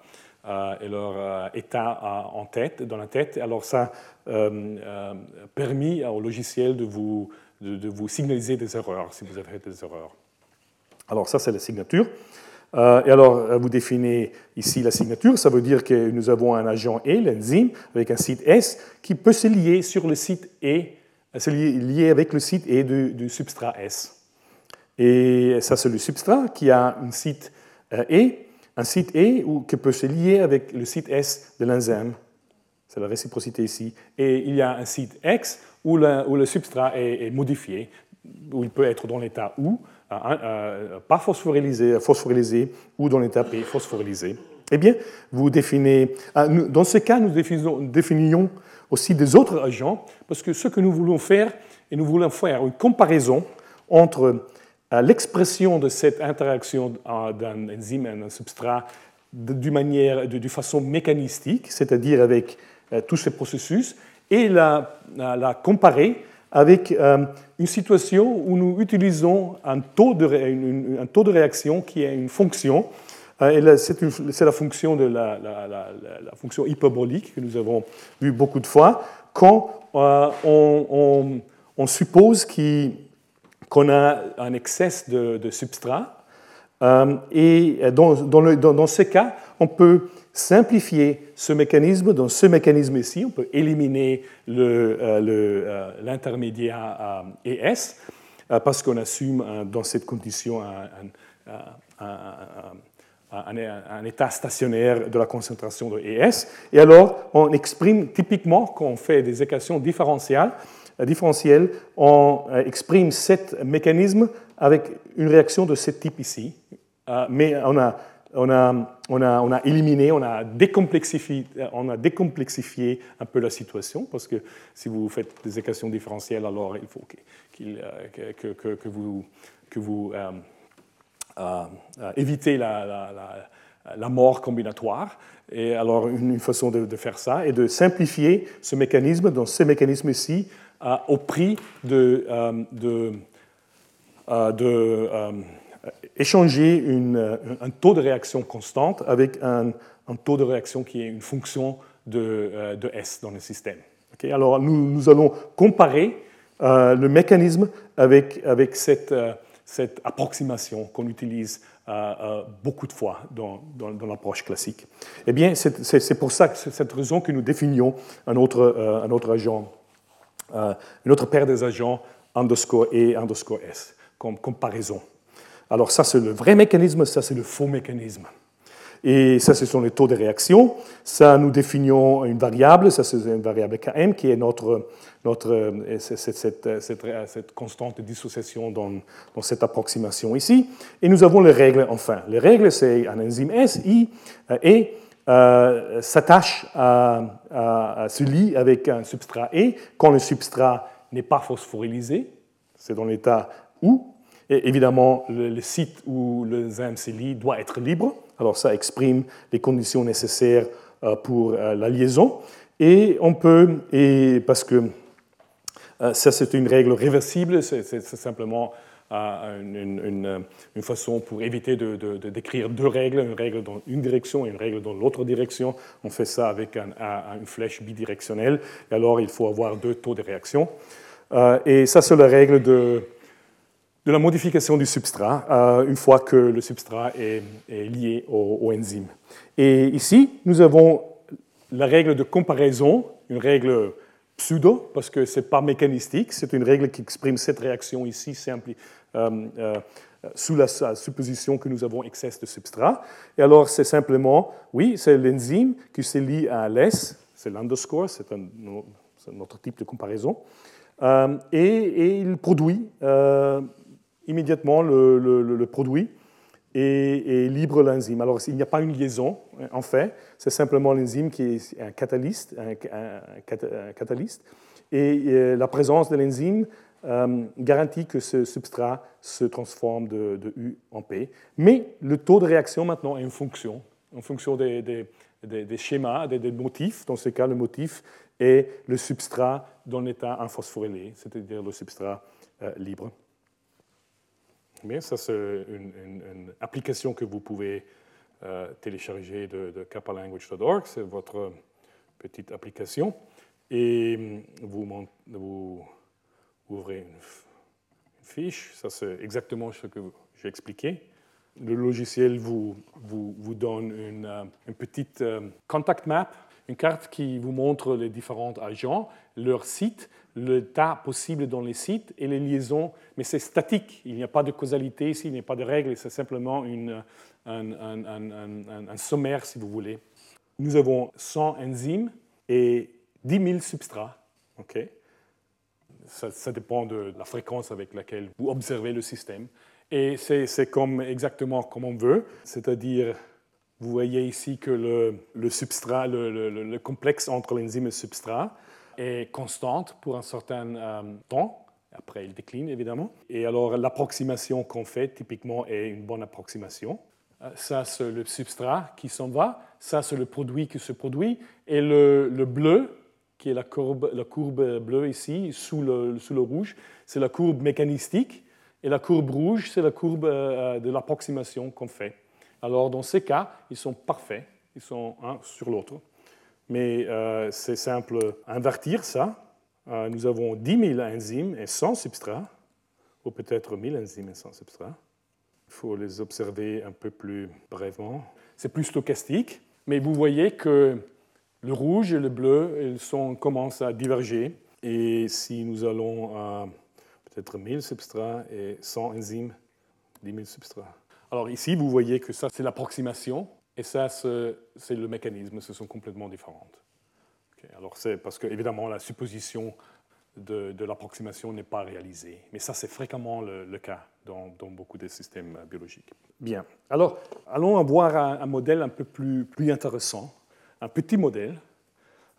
et leur état en tête, dans la tête. Alors ça permet au logiciel de vous, de vous signaliser des erreurs si vous avez des erreurs. Alors ça, c'est la signature. Euh, et alors, euh, vous définissez ici la signature. Ça veut dire que nous avons un agent E, l'enzyme, avec un site S, qui peut se lier sur le site E, se lier avec le site E du, substrat S. Et ça, c'est le substrat qui a un site E, un site E qui peut se lier avec le site S de l'enzyme. C'est la réciprocité ici. Et il y a un site X où le, substrat est, est, modifié, où il peut être dans l'état OU, pas phosphorylé, phosphorylé ou dans l'état P eh bien, vous définissez. Ah, dans ce cas, nous définions aussi des autres agents, parce que ce que nous voulons faire, et nous voulons faire une comparaison entre euh, l'expression de cette interaction d'un enzyme et d'un substrat de, manière, de, façon mécanistique, c'est-à-dire avec tous ces processus, et la, comparer avec une situation où nous utilisons un taux de, réaction qui est une fonction euh, c'est la fonction de la, fonction hyperbolique que nous avons vu beaucoup de fois quand euh, on, suppose qu'on a un excès de, substrat. Euh, et dans, dans, ce cas, on peut simplifier ce mécanisme. Dans ce mécanisme ici, on peut éliminer l'intermédiaire ES parce qu'on assume dans cette condition un état stationnaire de la concentration de ES. Et alors, on exprime typiquement, quand on fait des équations différentielles, euh, différentielles on euh, exprime ce mécanisme avec une réaction de ce type ici. Euh, mais on a, on, a, on, a, on a, éliminé, on a, décomplexifié, on a décomplexifié un peu la situation, parce que si vous faites des équations différentielles, alors il faut que, que, vous, que vous éviter la, mort combinatoire. Et alors, une façon de, faire ça est de simplifier ce mécanisme, dans ce mécanisme ici, au prix de, euh, euh, euh, échanger une, un taux de réaction constante avec un, taux de réaction qui est une fonction de, de S dans le système. alors, nous, allons comparer le mécanisme avec, cette approximation qu'on utilise euh, euh, beaucoup de fois dans, l'approche classique. Eh bien, c'est pour ça, cette raison que nous définions un autre, euh, agent, une autre paire des agents underscore E, underscore S, comme comparaison. Alors ça, c'est le vrai mécanisme, ça, c'est le faux mécanisme. Et ça, ce sont les taux de réaction. Ça, nous définions une variable, ça, c'est une variable Km qui est notre, notre, euh, cette, cette, cette, constante de dissociation dans, dans, cette approximation ici. Et nous avons les règles, enfin. Les règles, c'est un enzyme S, I, euh, et euh, s'attache à, à, se lie avec un substrat E quand le substrat n'est pas phosphorylysé, c'est dans l'état où, évidemment, le, site où l'enzyme se lie doit être libre. Alors ça exprime les conditions nécessaires euh, pour euh, la liaison. Et on peut, et parce que euh, ça c'est une règle réversible, c'est simplement une, façon pour éviter de, décrire deux règles, une règle dans une direction et une règle dans l'autre direction. On fait ça avec une flèche bidirectionnelle. Et alors il faut avoir deux taux de réaction. et ça c'est la règle de de la modification du substrat euh, une fois que le substrat est, lié au, enzyme. Et ici, nous avons la règle de comparaison, une règle pseudo, parce que ce n'est pas mécanistique, c'est une règle qui exprime cette réaction ici simple, euh, euh, sous la supposition que nous avons excès de substrat. Et alors, c'est simplement, oui, c'est l'enzyme qui se lie à l'S, c'est l'underscore, c'est un, autre type de comparaison, et, il produit immédiatement le, produit et, libre l'enzyme. Alors, il n'y a pas une liaison, en fait, c'est simplement l'enzyme qui est un catalyste, un, catalyste et la présence de l'enzyme euh, garantit que ce substrat se transforme de, U en P. Mais le taux de réaction maintenant est une fonction, en fonction des, schémas, des, motifs. Dans ce cas, le motif est le substrat dans l'état inphosphorylé, c'est-à-dire le substrat euh, libre. Bien, ça c'est une, application que vous pouvez euh, télécharger de, de kappalanguage.org. C'est votre petite application. Et hum, vous, ouvrez une, fiche. Ça c'est exactement ce que j'ai expliqué. Le logiciel vous, donne une, euh, petite euh, contact map, une carte qui vous montre les différents agents, leur site le tas possible dans les sites et les liaisons, mais c'est statique, il n'y a pas de causalité ici, il n'y a pas de règle, c'est simplement une, un, sommaire si vous voulez. Nous avons 100 enzymes et 10 000 substrats. ok? Ça, dépend de la fréquence avec laquelle vous observez le système. Et c'est comme exactement comme on veut, c'est-à-dire vous voyez ici que le, le substrat, le, le complexe entre l'enzyme et le substrat, est constante pour un certain euh, temps. Après, il décline, évidemment. Et alors, l'approximation qu'on fait, typiquement, est une bonne approximation. ça c'est le substrat qui s'en va, ça c'est le produit qui se produit, et le, le bleu, qui est la courbe, la courbe bleue ici, sous le, sous le rouge, c'est la courbe mécanistique, et la courbe rouge, c'est la courbe de l'approximation qu'on fait. Alors dans ces cas, ils sont parfaits, ils sont un sur l'autre. Mais euh, c'est simple, invertir ça. Euh, nous avons 10 000 enzymes et 100 substrats, ou peut-être 1000 enzymes et 100 substrats. Il faut les observer un peu plus brièvement. C'est plus stochastique, mais vous voyez que le rouge et le bleu ils sont, commencent à diverger. Et si nous allons à peut-être 1000 substrats et 100 enzymes, 10 000 substrats, alors ici, vous voyez que ça, c'est l'approximation, et ça, c'est le mécanisme, ce sont complètement différentes. alors c'est parce que, évidemment, la supposition de, l'approximation n'est pas réalisée, mais ça, c'est fréquemment le, cas dans, beaucoup de systèmes biologiques. Bien, alors allons voir un, modèle un peu plus, intéressant, un petit modèle,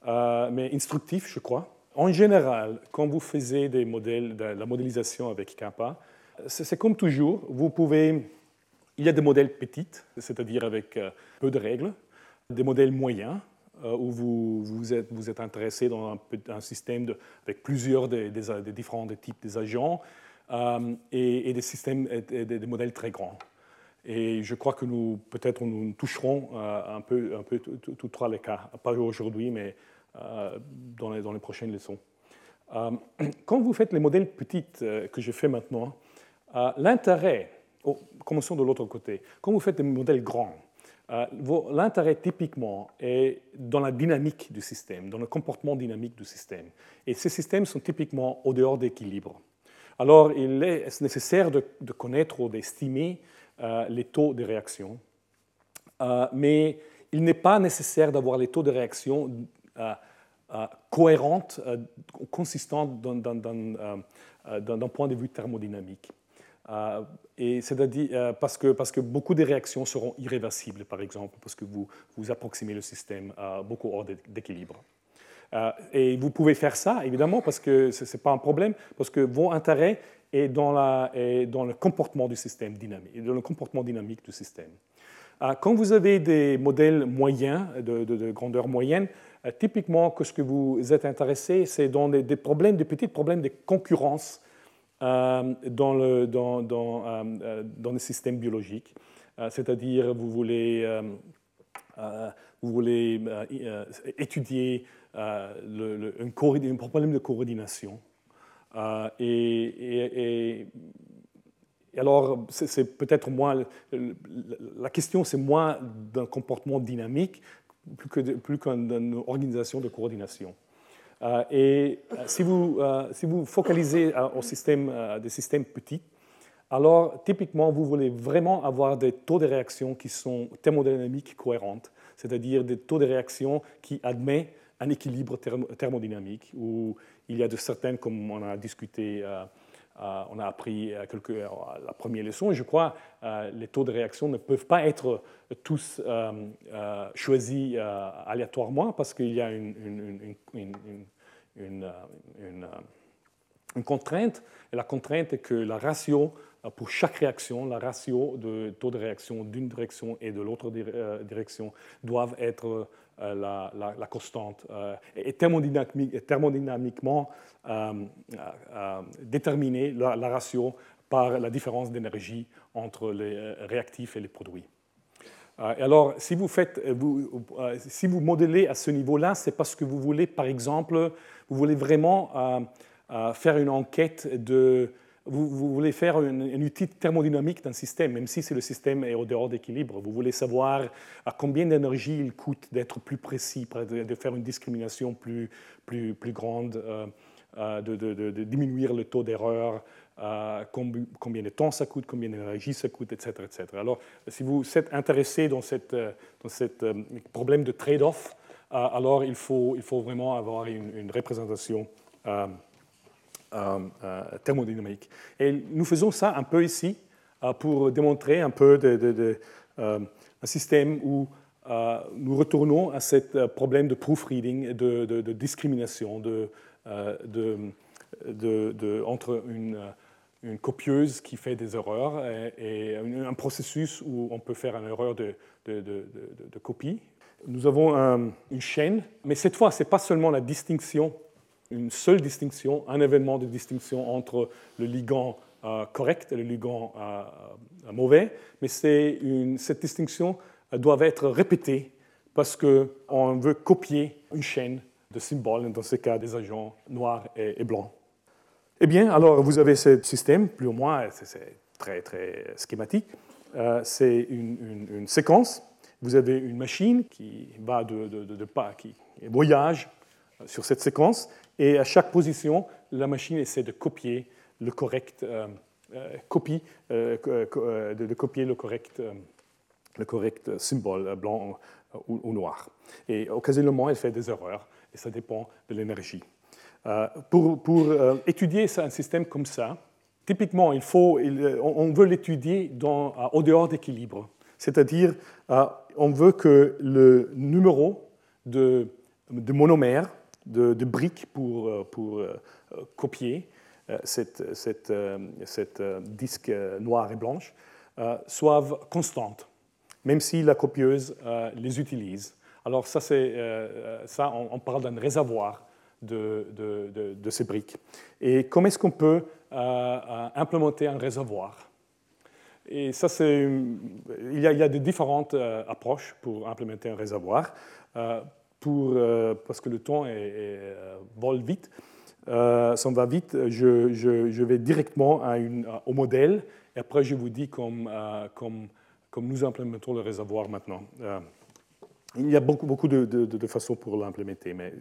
euh, mais instructif, je crois. En général, quand vous faites des modèles, la modélisation avec Kappa, c'est comme toujours, vous pouvez il y a des modèles petits, c'est-à-dire avec euh, peu de règles, des modèles moyens, euh, où vous, vous, êtes, vous êtes intéressé dans un, système avec plusieurs des, différents types d'agents, euh, et, des systèmes, des, modèles très grands. Et je crois que nous, peut-être, nous toucherons un peu, un peu tous trois les cas, pas aujourd'hui, mais dans les, dans, les, prochaines leçons. quand vous faites les modèles petits que je fais maintenant, l'intérêt Oh, commençons de l'autre côté. Quand vous faites des modèles grands, euh, l'intérêt typiquement est dans la dynamique du système, dans le comportement dynamique du système. Et ces systèmes sont typiquement au dehors d'équilibre. Alors, il est nécessaire de, connaître ou d'estimer euh, les taux de réaction, euh, mais il n'est pas nécessaire d'avoir les taux de réaction cohérents, consistants d'un point de vue thermodynamique. Euh, et c'est-à-dire euh, parce que, parce que beaucoup des réactions seront irréversibles, par exemple, parce que vous, vous approximez le système à beaucoup hors d'équilibre. Euh, et vous pouvez faire ça, évidemment, parce que ce n'est pas un problème, parce que vos intérêts est dans, la, dans le comportement du système dynamique, dans le comportement dynamique du système. Quand vous avez des modèles moyens, de, de, grandeur moyenne, typiquement, que ce que vous êtes intéressé, c'est dans des, des, problèmes, des petits problèmes de concurrence euh, dans, le, dans, dans, euh, euh, dans, les systèmes biologiques. C'est-à-dire, vous voulez, vous voulez étudier un, problème de coordination. et, et alors, c'est peut-être moins. La question, c'est moins d'un comportement dynamique plus qu'une organisation de coordination. Euh, et euh, si vous, euh, si vous focalisez au système, des systèmes petits, alors typiquement, vous voulez vraiment avoir des taux de réaction qui sont thermodynamiques cohérents, c'est-à-dire des taux de réaction qui admettent un équilibre thermodynamique, où il y a de certaines, comme on a discuté on a appris quelques, la première leçon, je crois euh, les taux de réaction ne peuvent pas être tous euh, choisis aléatoirement parce qu'il y a une, une, contrainte, et la contrainte est que la ratio pour chaque réaction, la ratio de taux de réaction d'une direction et de l'autre direction doivent être euh, la, constante euh, est thermodynamiquement euh, déterminée, la, ratio, par la différence d'énergie entre les réactifs et les produits. Et alors, si vous, faites, modélez à ce niveau-là, c'est parce que vous voulez, par exemple, vous voulez vraiment faire une enquête de vous, voulez faire une, outil thermodynamique d'un système, même si le système est au dehors d'équilibre. Vous voulez savoir à combien d'énergie il coûte d'être plus précis, de faire une discrimination plus, plus, plus grande, euh, euh, de, de, diminuer le taux d'erreur, euh, combien de temps ça coûte, combien d'énergie ça coûte, etc., etc. Alors, si vous êtes intéressé dans ce dans cette, problème de trade-off, alors il faut, il faut vraiment avoir une, représentation thermodynamique. Et nous faisons ça un peu ici euh, pour démontrer un peu un système où nous retournons à ce problème de proofreading, de, de discrimination de, entre une une copieuse qui fait des erreurs et, un processus où on peut faire une erreur de, copie. Nous avons une chaîne, mais cette fois, ce n'est pas seulement la distinction, une seule distinction, un événement de distinction entre le ligand euh, correct et le ligand euh, euh, mauvais, mais cette distinction doit être répétée parce qu'on veut copier une chaîne de symboles, dans ce cas des agents noirs et blancs. Eh bien, alors vous avez ce système, plus ou moins, c'est très, très schématique. C'est une, séquence. Vous avez une machine qui va de, pas, qui voyage sur cette séquence, et à chaque position, la machine essaie de copier le correct euh, euh, copie, de, copier le correct, le correct symbole blanc ou, noir. Et occasionnellement, elle fait des erreurs, et ça dépend de l'énergie. Euh, pour, pour euh, étudier un système comme ça, typiquement, il faut, on veut l'étudier au dehors d'équilibre. C'est-à-dire, euh, on veut que le numéro de monomère, de, de briques pour, pour copier cette, cette, cette, disque noir et blanche, soit constante, même si la copieuse les utilise. Alors ça, ça on, parle d'un réservoir de, de, ces briques. Et comment est-ce qu'on peut euh, euh, implémenter un réservoir? Et ça, il, y a, il y a de différentes euh, approches pour implémenter un réservoir. Pour, parce que le temps est, vole vite, s'en va vite, je, vais directement au modèle et après je vous dis comme, nous implémentons le réservoir maintenant. Il y a beaucoup, de, façons pour l'implémenter, mais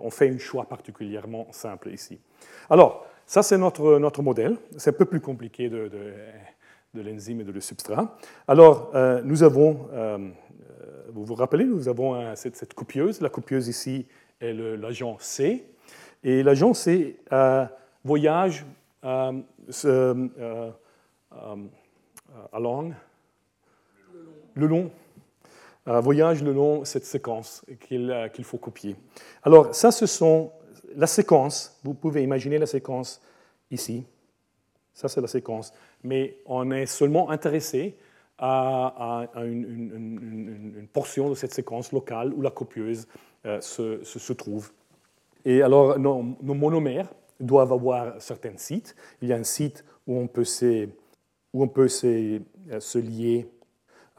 on fait un choix particulièrement simple ici. Alors, ça c'est notre, notre modèle. C'est un peu plus compliqué de, l'enzyme et de le substrat. Alors, euh, nous avons, euh, vous vous rappelez, nous avons cette, copieuse. La copieuse ici est l'agent C. Et l'agent C euh, voyage along le long voyage le long cette séquence euh, qu'il faut copier. Alors, ça, ce sont la séquence. Vous pouvez imaginer la séquence ici. Ça, c'est la séquence. Mais on est seulement intéressé à, une, portion de cette séquence locale où la copieuse euh, se, trouve. Et alors, nos, monomères doivent avoir certains sites. Il y a un site où on peut se, où on peut se, euh, se lier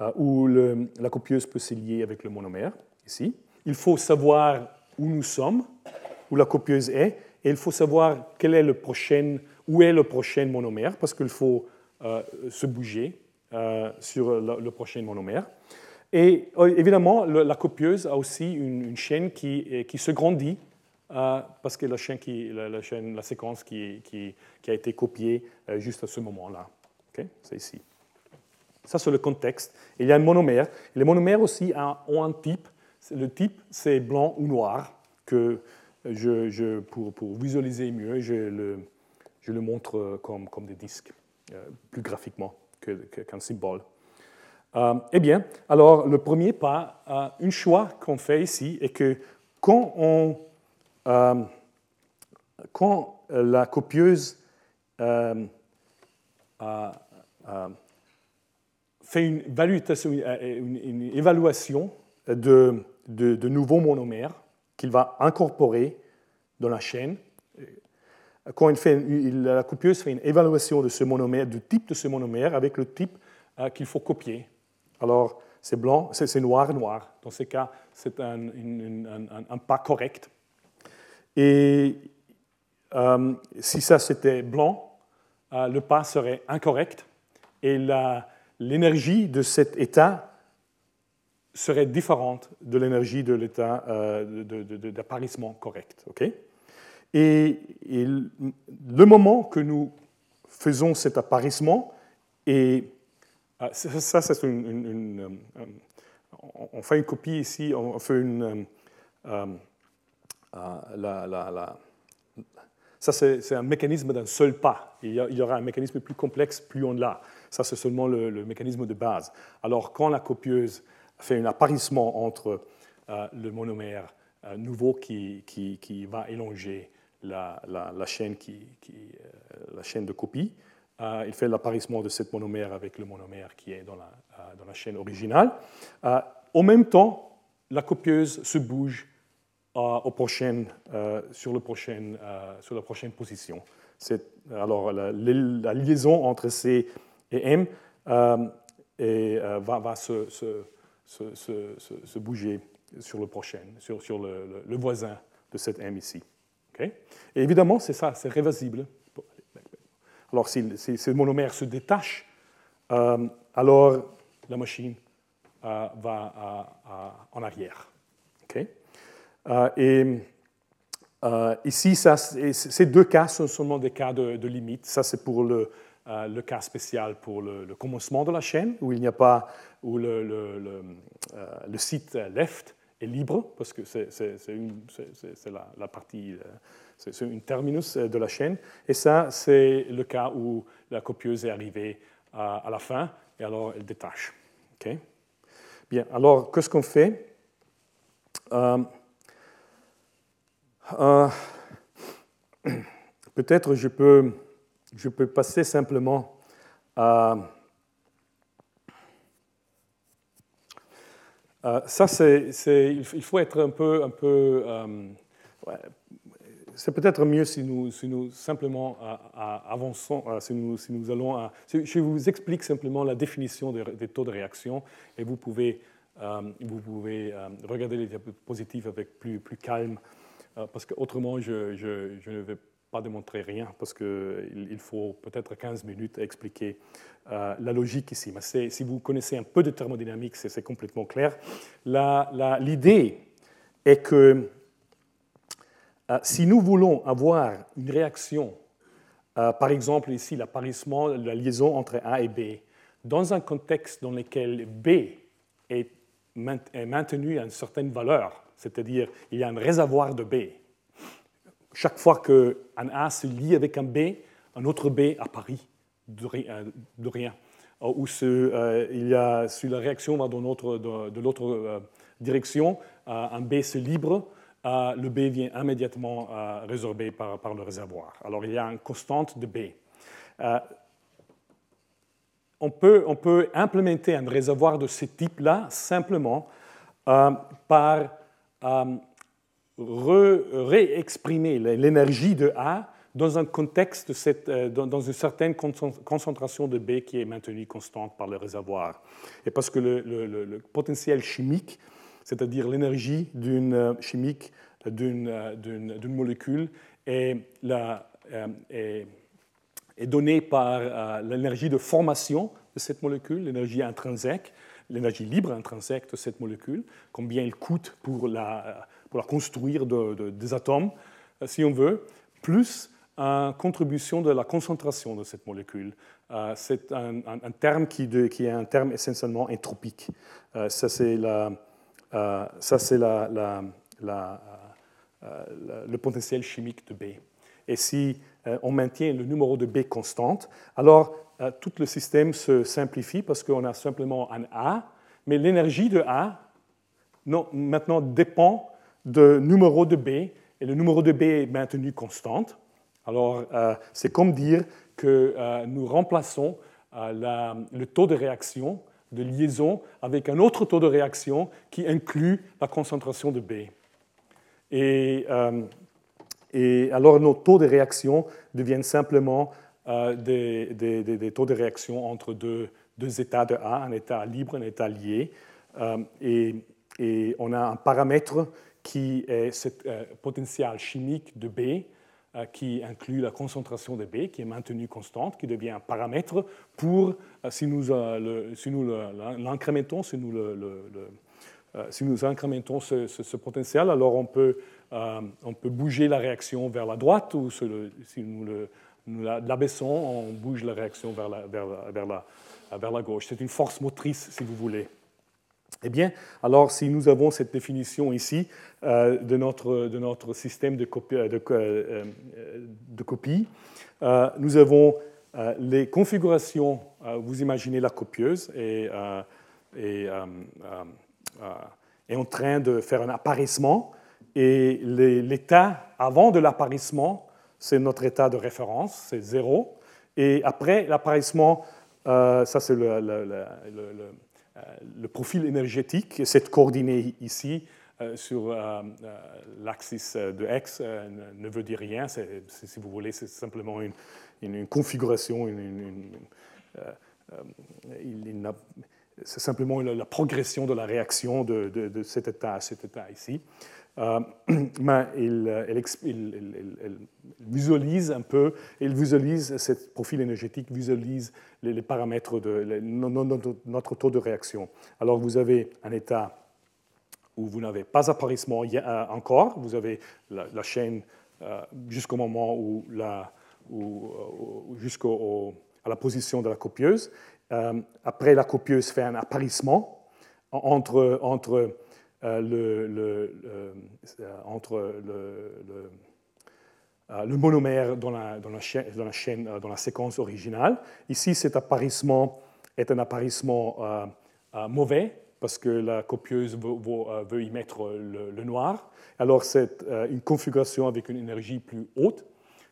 euh, où la copieuse peut se lier avec le monomère, ici. Il faut savoir où nous sommes, où la copieuse est, et il faut savoir quel est le prochain, où est le prochain monomère, parce qu'il faut se bouger sur le, prochain monomère. Et évidemment, la copieuse a aussi une, chaîne qui, qui, se grandit, parce que la, chaîne qui, la, chaîne, la séquence qui, qui, a été copiée juste à ce moment-là. C'est ici. Ça, c'est le contexte. il y a un monomère. Les monomères aussi ont un type. Le type, c'est blanc ou noir, que je, pour, visualiser mieux, je le, je le montre comme, comme des disques, euh, plus graphiquement qu'un symbole. Euh, eh bien, alors le premier pas, euh, un choix qu'on fait ici est que quand, quand la copieuse fait une, évaluation de, nouveaux monomères qu'il va incorporer dans la chaîne. Quand il fait, la copieuse fait une évaluation de ce monomère, du type de ce monomère, avec le type euh, qu'il faut copier. Alors, c'est blanc, c'est noir, noir. Dans ce cas, c'est un, pas correct. Et euh, si ça c'était blanc, euh, le pas serait incorrect. Et l'énergie de cet état serait différente de l'énergie de l'état d'apparition correct. Et, le moment que nous faisons cet apparition, et euh, ça, euh, on fait une copie ici, on fait une, la, ça, c'est un mécanisme d'un seul pas. Il y, aura un mécanisme plus complexe plus on l'a. Ça, c'est seulement le, mécanisme de base. Alors, quand la copieuse fait un apparition entre euh, le monomère euh, nouveau qui, va élonger la, chaîne, qui, la chaîne de copie. il fait l'apparition de cette monomère avec le monomère qui est dans la, dans la chaîne originale. en même temps, la copieuse se bouge au sur, le sur la prochaine position. Alors, la, liaison entre C et M et, va, va se, se, se, bouger sur le sur, sur le, le, voisin de cette M ici. Et évidemment, c'est ça, c'est réversible. Alors, si, si, si, le monomère se détache, euh, alors la machine euh, va en arrière. Euh, et ici, ça, ces deux cas sont seulement des cas de, limite. Ça, c'est pour le, cas spécial pour le, le, commencement de la chaîne, où il n'y a pas, où le, le site left est libre, parce que c'est la, la, partie, euh, c'est une terminus euh, de la chaîne. Et ça, c'est le cas où la copieuse est arrivée à, la fin, et alors elle détache. Bien, alors qu'est-ce qu'on fait euh, Peut-être je peux, je peux passer simplement à Euh, ça, c'est, il faut être un peu... Un peu euh, c'est peut-être mieux si nous, si nous simplement euh, avançons, si nous, si nous allons... Je vous explique simplement la définition des, taux de réaction et vous pouvez, vous pouvez regarder les diapositives avec plus, plus calme parce qu'autrement, je, je, je ne vais pas démontrer rien parce qu'il faut peut-être 15 minutes à expliquer euh, la logique ici. Mais si vous connaissez un peu de thermodynamique, c'est complètement clair. L'idée est que euh, si nous voulons avoir une réaction, euh, par exemple ici l'apparition, la liaison entre A et B, dans un contexte dans lequel B est maintenu à une certaine valeur, c'est-à-dire il y a un réservoir de B, chaque fois qu'un A se lie avec un B, un autre B apparaît de rien. Euh, ou euh, il y a, si la réaction va dans de, l'autre euh, direction, un B se libre, le B vient immédiatement résorbé par, le réservoir. Alors il y a une constante de B. on peut implémenter un réservoir de ce type-là simplement par réexprimer l'énergie de A dans un contexte, euh, dans une certaine concentration de B qui est maintenue constante par le réservoir. Et parce que le, potentiel chimique, c'est-à-dire l'énergie d'une euh, chimique d'une euh, molécule, est, la, est, est donnée par l'énergie de formation de cette molécule, l'énergie intrinsèque, l'énergie libre intrinsèque de cette molécule, combien elle coûte pour la, pour la construire de, des atomes, si on veut, plus une contribution de la concentration de cette molécule. Euh, c'est un, terme qui, est un terme essentiellement entropique. Euh, ça, c'est euh, le potentiel chimique de B. Et si on maintient le numéro de B constante, alors tout le système se simplifie parce qu'on a simplement un A, mais l'énergie de A maintenant dépend du numéro de B, et le numéro de B est maintenu constante. Alors, euh, c'est comme dire que euh, nous remplaçons euh, le taux de réaction de liaison avec un autre taux de réaction qui inclut la concentration de B. Et, alors, nos taux de réaction deviennent simplement des, taux de réaction entre deux, états de A, un état libre, un état lié. Et, on a un paramètre qui est ce potentiel chimique de B, euh, qui inclut la concentration de B, qui est maintenue constante, qui devient un paramètre pour, euh, si nous, euh, l'incrémentons, si nous, le, si nous incrémentons ce, potentiel, alors on peut, on peut bouger la réaction vers la droite, ou si nous l'abaissons, on bouge la réaction vers la, vers la, vers la gauche. C'est une force motrice, si vous voulez. Eh bien, alors si nous avons cette définition ici euh, de, notre, de, notre, système de, copie, euh, euh, de copie nous avons les configurations, vous imaginez la copieuse et, est en train de faire un apparaissement et l'état avant de l'apparissement, c'est notre état de référence, c'est 0. Et après l'appariissement, ça c'est le, profil énergétique, cette coordonnée ici, euh, sur euh, euh, l'axis de X ne veut dire rien. si vous voulez, c'est simplement une, configuration, c'est simplement la, progression de la réaction de, cet état à cet état ici. mais il, visualise un peu, il visualise, ce profil énergétique visualise les, paramètres de notre taux de réaction. Alors vous avez un état où vous n'avez pas apparition euh, encore, vous avez la, chaîne euh, jusqu'au moment où la, jusqu'à la position de la copieuse. Euh, après, la copieuse fait un apparition entre, entre, le, le, entre le, le, monomère dans la, dans la, chaîne, dans la, séquence originale. Ici, cet apparition est un apparition mauvais, parce que la copieuse euh, veut, y mettre le, noir. Alors c'est euh, une configuration avec une énergie plus haute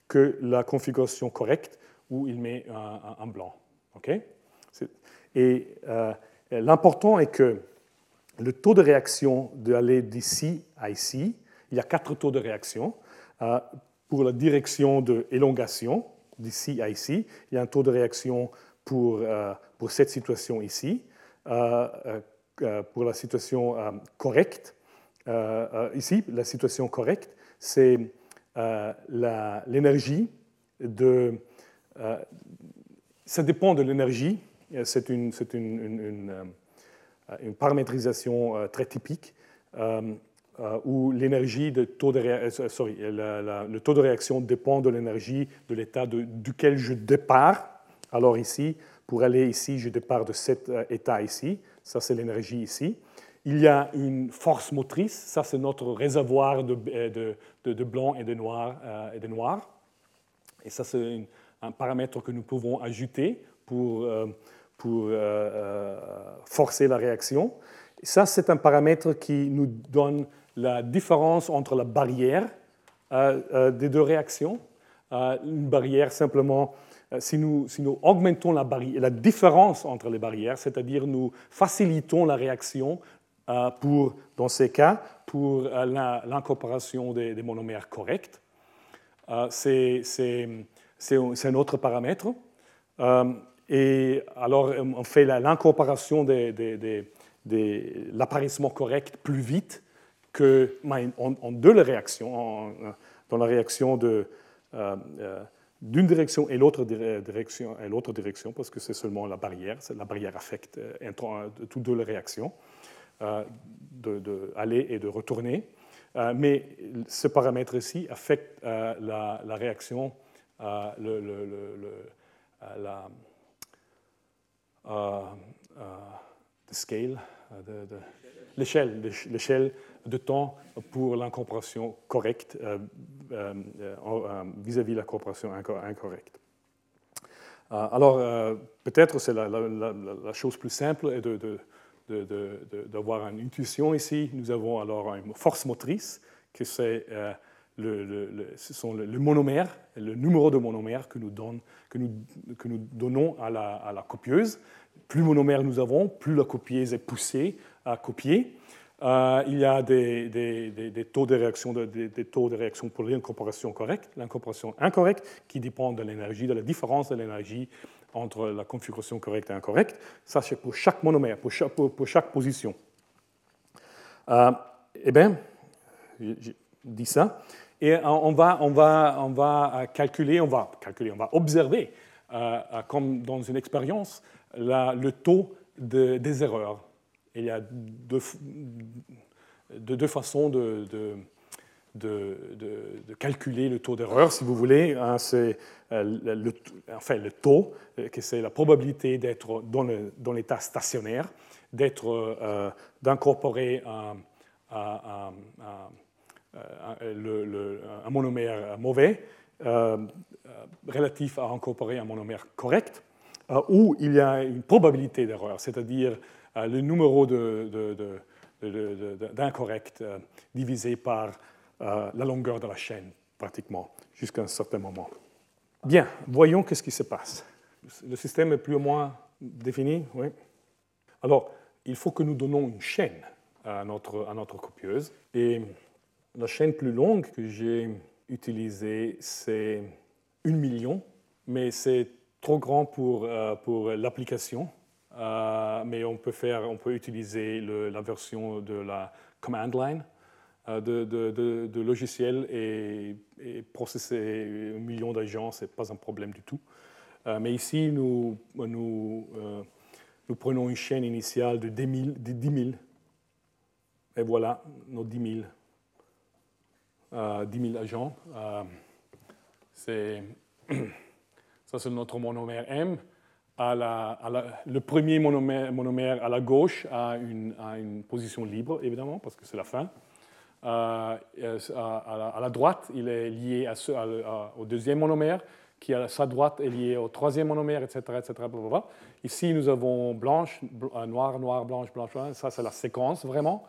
que la configuration correcte où il met un, blanc. Et euh, l'important est que le taux de réaction d'aller d'ici à ici, il y a quatre taux de réaction. pour la direction de d'ici à ici, il y a un taux de réaction pour, pour cette situation ici. Euh, pour la situation euh, correcte. Euh, ici, la situation correcte, c'est l'énergie de... ça dépend de l'énergie. C'est une, une, paramétrisation très typique où l'énergie le taux de réaction dépend de l'énergie de l'état duquel je départ. Alors ici, pour aller ici, je départ de cet état ici ça c'est l'énergie ici. Il y a une force motrice, ça c'est notre réservoir de, euh, blanc et de noir. Euh, et, ça c'est un paramètre que nous pouvons ajouter pour, euh, pour forcer la réaction. Ça c'est un paramètre qui nous donne la différence entre la barrière des deux réactions. une barrière simplement euh, si nous, augmentons la, la, différence entre les barrières, c'est-à-dire nous facilitons la réaction euh, pour, dans ces cas pour euh, l'incorporation des, monomères corrects, c'est un autre paramètre. Et alors, on fait l'incorporation de l'apparition correct plus vite que en, deux réactions, dans la réaction de d'une direction et l'autre direction, et l'autre direction, parce que c'est seulement la barrière. La barrière affecte euh, toutes deux les réactions, euh, d'aller et de retourner. Euh, mais ce paramètre ici affecte la, réaction, la scale, l'échelle, l'échelle de temps pour l'incorporation correcte euh, euh, euh, vis-à-vis de la corporation incorrecte. Alors, peut-être c'est la, chose plus simple est d'avoir une intuition ici. Nous avons alors une force motrice, que c'est ce sont le, monomère, le numéro de monomère que nous, donnons à la, à la, copieuse. Plus monomère nous avons, plus la copieuse est poussée à copier. Euh, il y a des, taux de réaction, des, taux de réaction pour l'incorporation correcte, l'incorporation incorrecte, qui dépend de l'énergie, de la différence de l'énergie entre la configuration correcte et incorrecte. Ça, c'est pour chaque monomère, pour chaque, pour, chaque position. Euh, eh bien, je dis ça. Et on va, on va, on va calculer, on va calculer, on va observer, euh, comme dans une expérience, le taux de, des erreurs il y a deux, façons de, calculer le taux d'erreur, si vous voulez. c'est euh, le, enfin, le taux, euh, c'est la probabilité d'être dans l'état stationnaire, d'être, euh, d'incorporer un, monomère mauvais relatif à incorporer un monomère correct, où il y a une probabilité d'erreur, c'est-à-dire euh, le numéro d'incorrect euh, divisé par la longueur de la chaîne, pratiquement, jusqu'à un certain moment. Bien, voyons qu'est-ce qui se passe. Le système est plus ou moins défini, oui. Alors, il faut que nous donnons une chaîne à notre, à notre copieuse. Et la chaîne plus longue que j'ai utilisée, c'est 1 million, mais c'est trop grand pour, euh, l'application. Euh, mais on peut, utiliser la version de la command line euh, de, logiciel et, processer un million d'agents, ce n'est pas un problème du tout. mais ici, nous, prenons une chaîne initiale de 10 000, et voilà nos 10 000, 10 000 agents. c'est ça, c'est notre monomère M. À la, le premier monomère, à la gauche a une, une, position libre, évidemment, parce que c'est la fin. Euh, à, la, droite, il est lié au deuxième monomère, qui à sa droite est lié au troisième monomère, etc. etc. Ici, nous avons blanche, euh, noir, noir, blanche, blanche. Ça, c'est la séquence, vraiment.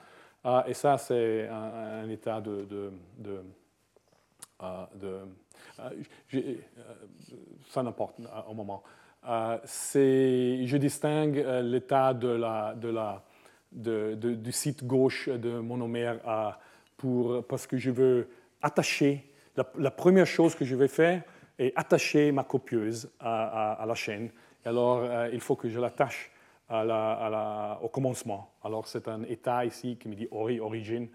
Euh, et ça, c'est un, état de, de, de euh, euh, ça n'importe au moment. Euh, je distingue l'état de la, de la, du site gauche de monomère pour, parce que je veux attacher, la, première chose que je vais faire est attacher ma copieuse à, à, la chaîne. alors, il faut que je l'attache au commencement. Alors, c'est un état ici qui me dit origine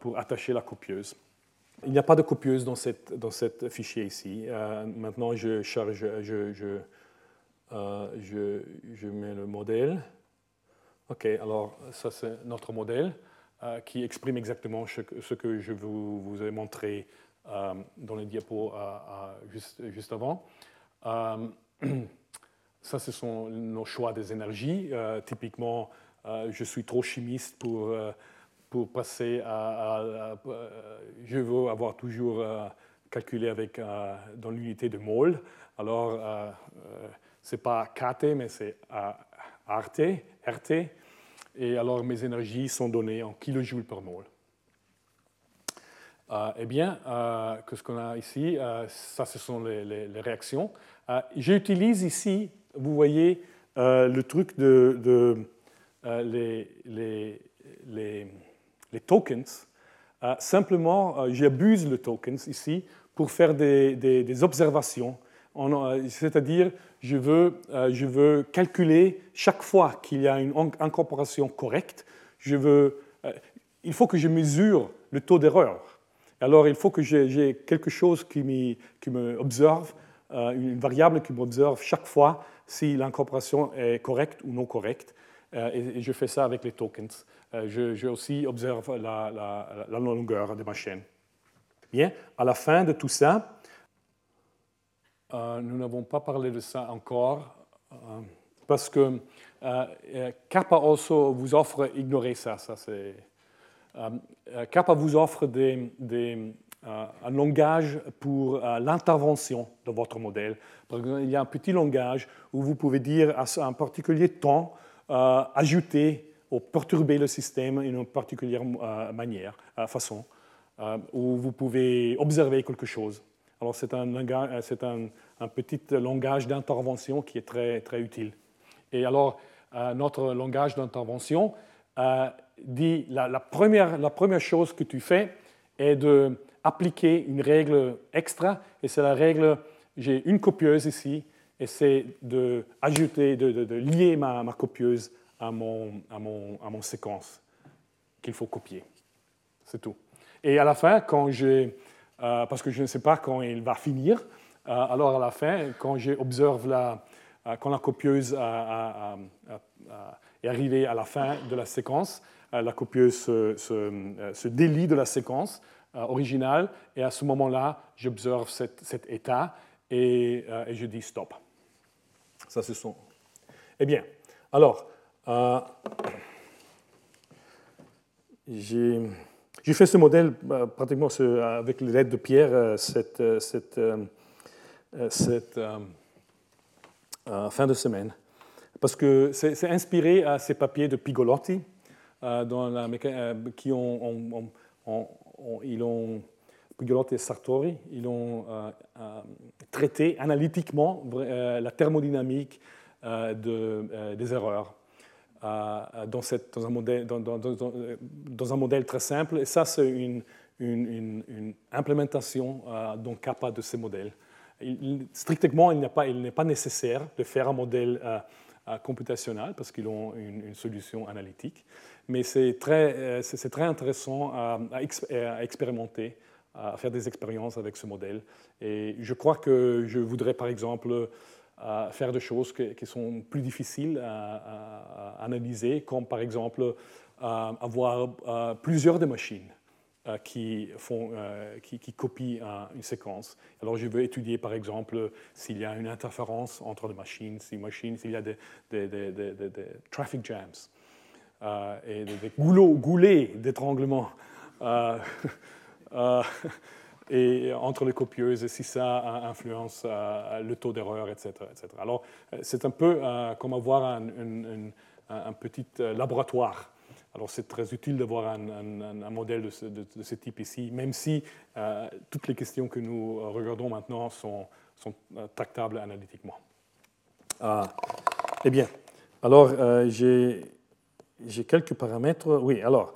pour attacher la copieuse. Il n'y a pas de copieuse dans, cette, dans cet fichier ici. Euh, maintenant, je charge, je, je, euh, je, je, mets le modèle. OK, alors ça c'est notre modèle euh, qui exprime exactement ce, que je vous, vous ai montré dans les diapos juste, juste, avant. ça, ce sont nos choix des énergies. typiquement, je suis trop chimiste pour pour passer à, je veux avoir toujours euh, calculé avec, euh, dans l'unité de mol. Alors, euh, ce n'est pas KT, mais c'est RT, RT. Et alors, mes énergies sont données en kilojoules par mol. eh bien, qu'est-ce qu'on a ici? Ça, ce sont les, réactions. J'utilise ici, vous voyez, le truc de, de les, tokens. Euh, simplement, euh, j'abuse le tokens ici pour faire des, observations. Euh, c'est-à-dire, je, veux, je veux calculer chaque fois qu'il y a une incorporation correcte, je veux, il faut que je mesure le taux d'erreur. Alors, il faut que j'ai quelque chose qui, qui me observe, une variable qui m'observe chaque fois si l'incorporation est correcte ou non correcte. et je fais ça avec les tokens. Euh, je, aussi observe la, longueur de ma chaîne. Bien, à la fin de tout ça, euh, nous n'avons pas parlé de ça encore, euh, parce que Kappa also vous offre, ignorer ça, ça c'est... Kappa vous offre des, un langage pour l'intervention de votre modèle. Par exemple, il y a un petit langage où vous pouvez dire à un particulier temps, ajouter perturber le système d'une particulière euh, manière, euh, façon, euh, où vous pouvez observer quelque chose. Alors c'est un, c'est un, petit langage d'intervention qui est très, très utile. Et alors, notre langage d'intervention dit la, première, la première chose que tu fais est d'appliquer une règle extra, et c'est la règle, j'ai une copieuse ici, et c'est de, de, de, lier ma, ma copieuse à mon, à mon, à mon séquence qu'il faut copier. C'est tout. Et à la fin, quand j'ai, euh, parce que je ne sais pas quand il va finir, euh, alors à la fin, quand j'observe la, euh, quand la copieuse est arrivée à la fin de la séquence, la copieuse se, se, délie de la séquence originale, et à ce moment-là, j'observe cet, état et, et, je dis stop. Ça, ce sont. Eh bien, alors, euh, j'ai fait ce modèle euh, pratiquement avec l'aide de Pierre euh, cette, fin de semaine. Parce que c'est inspiré à ces papiers de Pigolotti, qui ont, ils ont et Sartori, ils ont traité analytiquement la thermodynamique des erreurs dans, dans, un modèle, dans, dans, dans, très simple. Et ça, c'est une, implémentation donc kappa de ces modèles. strictement, il n'est pas, nécessaire de faire un modèle computationnel parce qu'ils ont une, solution analytique. Mais c'est très, euh, c'est très intéressant à, expérimenter, à faire des expériences avec ce modèle. Et je crois que je voudrais, par exemple, à faire des choses qui sont plus difficiles à, analyser, comme par exemple avoir plusieurs des machines qui, font, qui, copient une séquence. Alors je veux étudier par exemple s'il y a une interférence entre les machines, s'il y a des, traffic jams et des, goulets d'étranglement. et entre les copieuses, si ça influence euh, le taux d'erreur, etc., etc., Alors, euh, c'est un peu euh, comme avoir un, petit laboratoire. Alors, c'est très utile d'avoir un, modèle de ce, type ici, même si toutes les questions que nous regardons maintenant sont, sont tractables analytiquement. eh bien, alors, j'ai quelques paramètres. Oui, alors,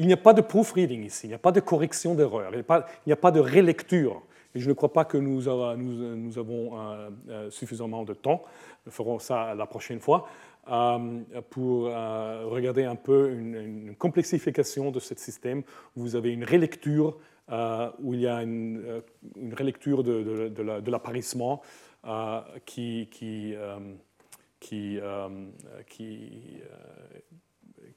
il n'y a pas de proofreading ici, il n'y a pas de correction d'erreur, il n'y a, pas de relecture. Et je ne crois pas que nous, avons euh, euh, suffisamment de temps. Nous ferons ça la prochaine fois euh, pour regarder un peu une, complexification de ce système. Vous avez une relecture où il y a une, relecture de, de, l'apparissement qui, qui, qui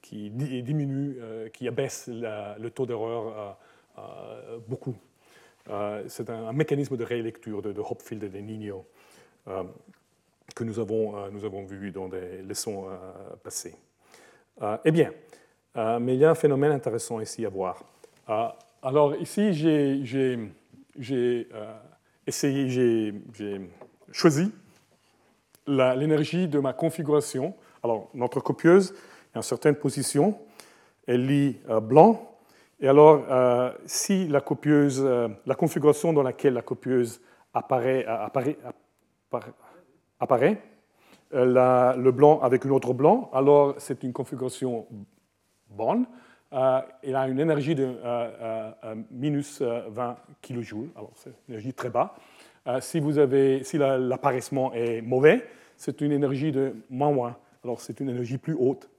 qui diminue, euh, qui abaisse le taux d'erreur euh, euh, beaucoup. C'est un, mécanisme de rélecture de, Hopfield et de Nino que nous avons, nous avons vu dans des leçons passées. eh bien, mais il y a un phénomène intéressant ici à voir. alors ici, j'ai essayé, j'ai choisi l'énergie de ma configuration. Alors, notre copieuse, en certaines positions, elle lit euh, blanc. Et alors, euh, si la copieuse, euh, la configuration dans laquelle la copieuse apparaît, le blanc avec une autre blanc, alors c'est une configuration bonne. elle a une énergie de minus 20 kJ, alors c'est une énergie très bas. Si vous avez, si l'apparissement est mauvais, c'est une énergie de moins 1, alors c'est une énergie plus haute.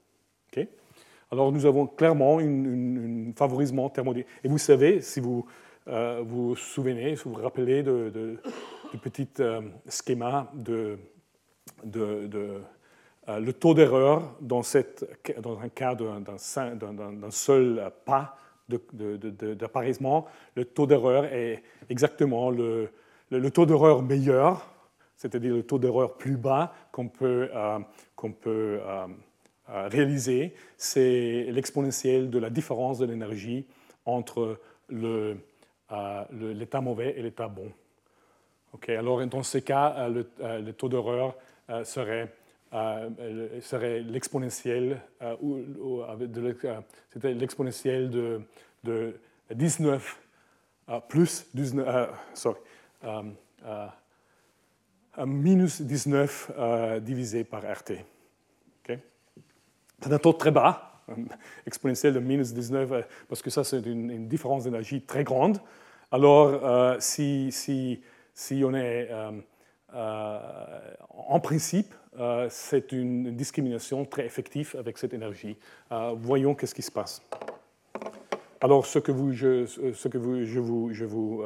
Alors nous avons clairement un favorisement thermodynamique. Et vous savez, si vous euh, vous souvenez, si vous vous rappelez de, petit euh, schéma de, de, euh, le taux d'erreur dans, dans, un cas d'un seul pas d'appariement, le taux d'erreur est exactement le, le, taux d'erreur meilleur, c'est-à-dire le taux d'erreur plus bas qu'on peut, qu'on peut réaliser, c'est l'exponentielle de la différence de l'énergie entre euh, l'état mauvais et l'état bon. alors, dans ce cas, euh, le, taux d'erreur euh, serait, serait l'exponentielle de, de, 19 plus 19, sorry, minus 19 divisé par RT. C'est un taux très bas, exponentiel de minus 19, euh, parce que ça, c'est une, différence d'énergie très grande. Alors, euh, si, si, si, on est euh, en principe, c'est une discrimination très effective avec cette énergie. voyons qu'est-ce qui se passe. Alors, ce que, vous, ce que vous, je, vous,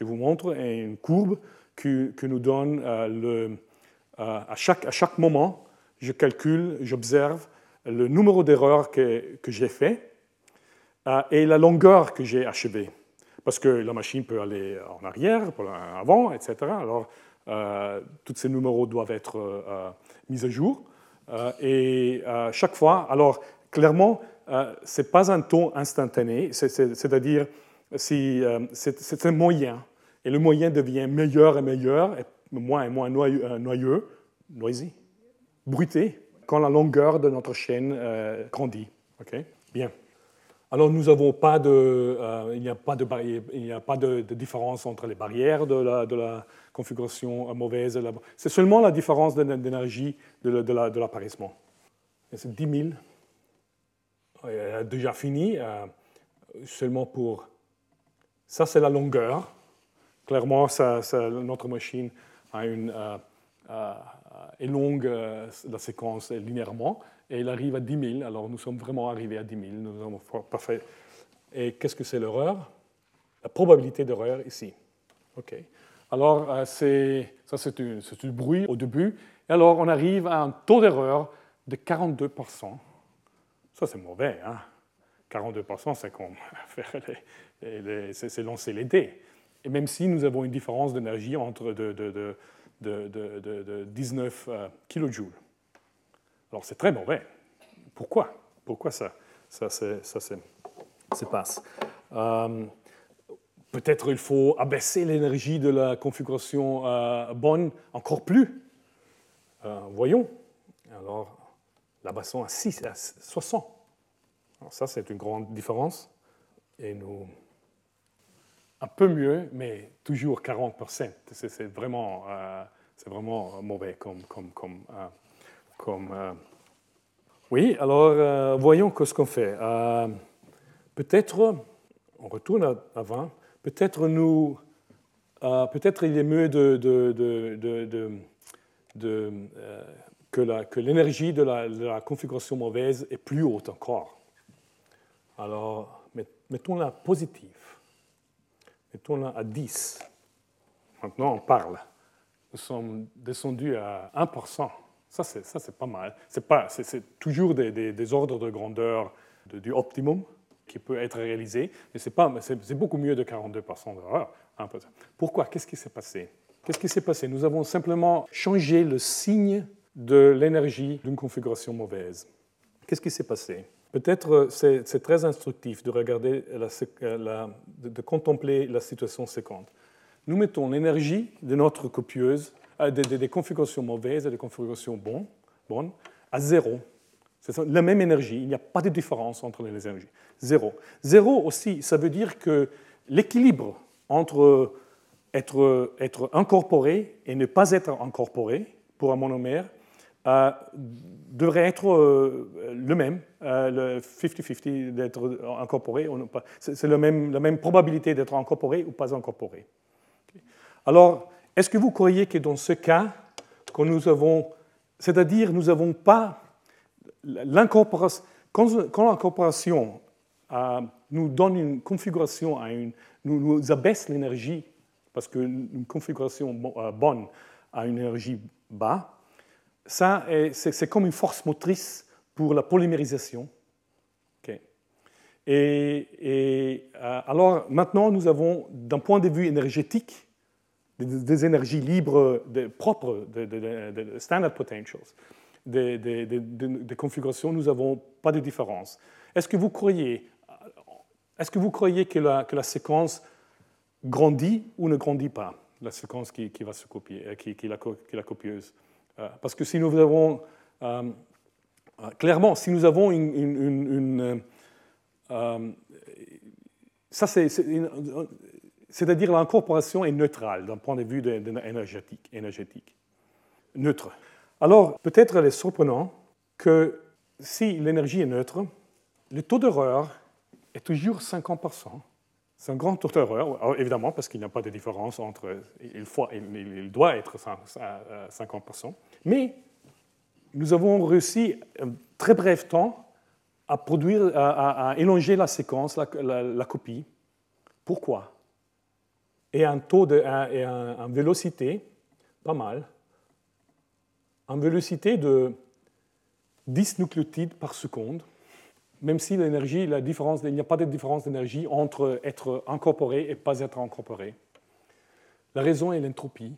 je vous montre une courbe que, nous donne à, chaque, à chaque moment, je calcule, j'observe le numéro d'erreurs que, j'ai fait euh, et la longueur que j'ai achevée. Parce que la machine peut aller en arrière, en avant, etc. Alors, euh, tous ces numéros doivent être euh, mis à jour. et chaque fois, alors clairement, ce n'est pas un taux instantané, c'est-à-dire c'est un moyen. Et le moyen devient meilleur et meilleur, moins et moins noyeux, noyeux noisy, bruité quand la longueur de notre chaîne euh, grandit. Bien. Alors nous n'avons pas de, euh, il n'y a pas de, différence entre les barrières de la, configuration mauvaise. C'est seulement la différence d'énergie de, de l'apparaissement. C'est 10 000. Elle a déjà fini, euh, seulement pour... Ça, c'est la longueur. Clairement, notre machine a une, euh, est longue, la séquence linéairement et il arrive à 10 000. Alors nous sommes vraiment arrivés à 10 000. Nous avons parfait. Et qu'est-ce que c'est l'erreur? La probabilité d'erreur ici. OK. Alors euh, ça c'est du bruit au début. Et alors on arrive à un taux d'erreur de 42% Ça c'est mauvais. Hein 42% c'est comme c'est lancer les dés. Et même si nous avons une différence d'énergie entre de, de, de 19 euh, kJ. Alors c'est très mauvais. Pourquoi? Pourquoi ça, ça, ça se passe? Euh, Peut-être il faut abaisser l'énergie de la configuration euh, bonne encore plus. Voyons. Alors, l'abaissons à, 6, à 60. Alors ça, c'est une grande différence. Et nous, un peu mieux, mais toujours 40%. C'est vraiment, c'est vraiment mauvais comme, comme, comme comme, euh, oui, alors euh, voyons ce qu'on fait. Euh, peut-être, on retourne avant, peut-être nous, peut-être il est mieux de, de, de, que l'énergie de, la, configuration mauvaise est plus haute encore. Alors, mettons-la positive. Mettons-la à 10. Maintenant, on parle. Nous sommes descendus à 1%. Ça, c'est pas mal. C'est toujours des, ordres de grandeur du optimum qui peut être réalisé, mais c'est beaucoup mieux de 42% d'erreur. Pourquoi? Qu'est-ce qui s'est passé? Qu'est-ce qui s'est passé? Nous avons simplement changé le signe de l'énergie d'une configuration mauvaise. Qu'est-ce qui s'est passé? Peut-être c'est très instructif de regarder, de contempler la situation séquente. Nous mettons l'énergie de notre copieuse euh, des, configurations mauvaises et des configurations bonnes, bonnes à zéro. C'est la même énergie, il n'y a pas de différence entre les énergies. Zéro. Zéro aussi, ça veut dire que l'équilibre entre être, être, incorporé et ne pas être incorporé pour un monomère euh, devrait être euh, le même, le 50-50 d'être incorporé. C'est la même, la même probabilité d'être incorporé ou pas incorporé. Alors, est-ce que vous croyez que dans ce cas, quand nous avons, c'est-à-dire nous n'avons pas l'incorporation, quand, l'incorporation euh, nous donne une configuration, à une, nous, abaisse l'énergie, parce qu'une configuration euh, bonne a une énergie basse, ça c'est, comme une force motrice pour la polymérisation. Et, euh, alors maintenant, nous avons, d'un point de vue énergétique, des, énergies libres propres, de, standard potentials, des, configurations, nous n'avons pas de différence. Est-ce que vous croyez, est-ce que, vous croyez que, la, que la séquence grandit ou ne grandit pas, la séquence qui, va se copier, euh, qui, qui, la, qui la copieuse euh, Parce que si nous avons, euh, clairement, si nous avons une, ça c'est c'est-à-dire l'incorporation est neutrale d'un point de vue énergétique, énergétique. Neutre. Alors, peut-être il est surprenant que si l'énergie est neutre, le taux d'erreur est toujours 50%. C'est un grand d'erreur, évidemment, parce qu'il n'y a pas de différence entre. Il, il doit être 50%. Mais nous avons réussi, un très bref temps, à produire, à, élonger la séquence, la copie. Pourquoi? Et un taux de et un, vélocité, pas mal, en vélocité de 10 nucléotides par seconde, même si l'énergie, la différence, il n'y a pas de différence d'énergie entre être incorporé et pas être incorporé. La raison est l'entropie.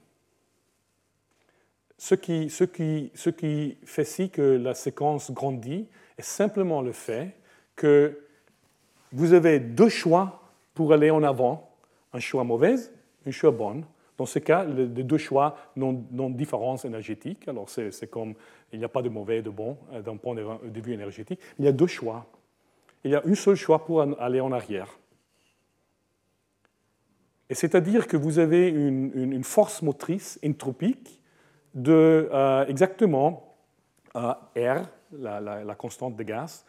Ce qui, ce, qui, fait si que la séquence grandit est simplement le fait que vous avez deux choix pour aller en avant un choix mauvais, un choix bon. Dans ce cas, les deux choix n'ont de différence énergétique. Alors, c'est comme il n'y a pas de mauvais et de bon euh, d'un point de vue énergétique. Il y a deux choix. il y a un seul choix pour aller en arrière. Et c'est-à-dire que vous avez une, force motrice entropique de euh, exactement euh, R, la, constante de gaz,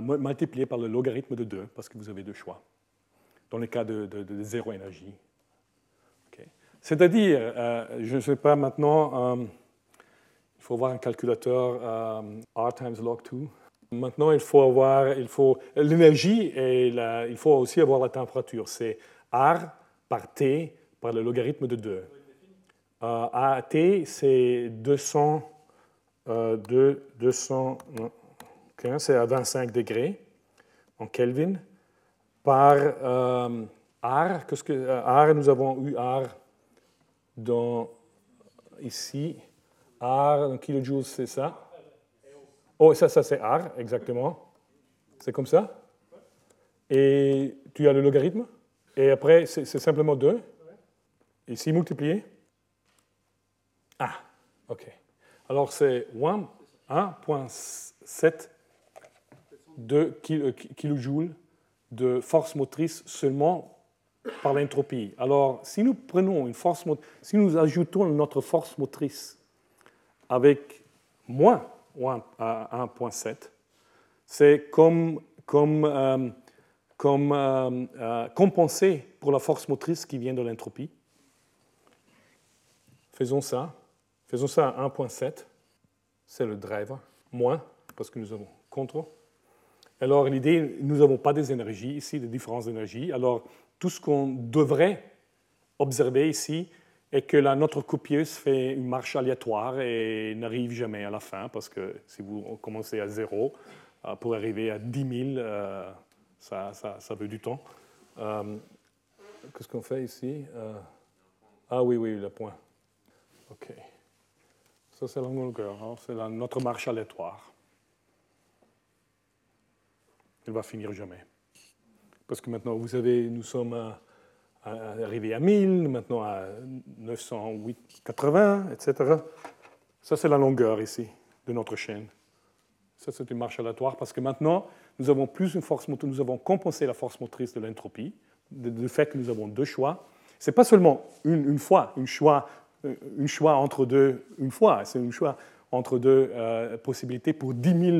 multipliée par le logarithme de 2, parce que vous avez deux choix, dans le cas de, zéro énergie. C'est-à-dire, je ne sais pas maintenant, il faut avoir un calculateur R times log 2. Maintenant, il faut avoir il faut, l'énergie et il faut aussi avoir la température. C'est R par T par le logarithme de 2. Euh, AT, c'est 200, euh, 215, c'est à 25 degrés en Kelvin, par euh, R, qu'est-ce que, euh, R, nous avons eu R dans, ici, R en kilojoules, c'est ça? Oh, ça, ça c'est R, exactement. C'est comme ça? Et tu as le logarithme? Et après, c'est simplement 2. Ici, multiplié? Ah, OK. Alors, c'est 1.7 de kilojoules de force motrice seulement par l'entropie. Alors, si nous prenons une force si nous ajoutons notre force motrice avec moins 1.7, c'est comme, comme, euh, comme euh, euh, compenser pour la force motrice qui vient de l'entropie. Faisons ça. Faisons ça à 1.7. C'est le driver. Moins, parce que nous avons contre. Alors l'idée, nous n'avons pas des énergies ici, des différences d'énergie. Alors tout ce qu'on devrait observer ici, et que la, notre copieuse fait une marche aléatoire et n'arrive jamais à la fin, parce que si vous commencez à zéro, euh, pour arriver à 10 000, euh, ça, ça, ça, veut du temps. Euh, qu'est-ce qu'on fait ici? Ah oui, oui, le point. OK. Ça, c'est la longueur. Hein. C'est notre marche aléatoire. Elle va finir jamais. Parce que maintenant, vous savez, nous sommes à arrivé à 1000, maintenant à 908, 80, etc. Ça, c'est la longueur ici de notre chaîne. Ça, c'est une marche aléatoire parce que maintenant, nous avons plus une force motrice, nous avons compensé la force motrice de l'entropie, du fait que nous avons deux choix. Ce n'est pas seulement une, fois, une choix, euh, une choix entre deux, une fois, c'est un choix entre deux euh, possibilités pour 10 000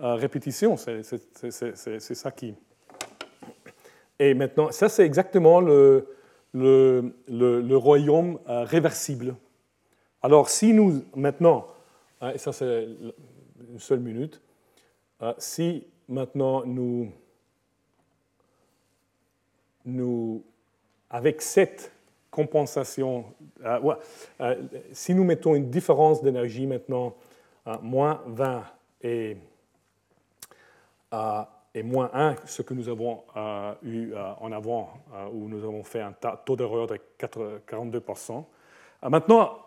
euh, répétitions. C'est ça qui, et maintenant, ça, c'est exactement le, royaume euh, réversible. Alors, si nous, maintenant, hein, ça, c'est une seule minute, euh, si maintenant nous, nous, avec cette compensation, euh, si nous mettons une différence d'énergie maintenant, moins 20 et et moins 1, ce que nous avons euh, eu euh, en avant, euh, où nous avons fait un taux d'erreur de 42%. maintenant,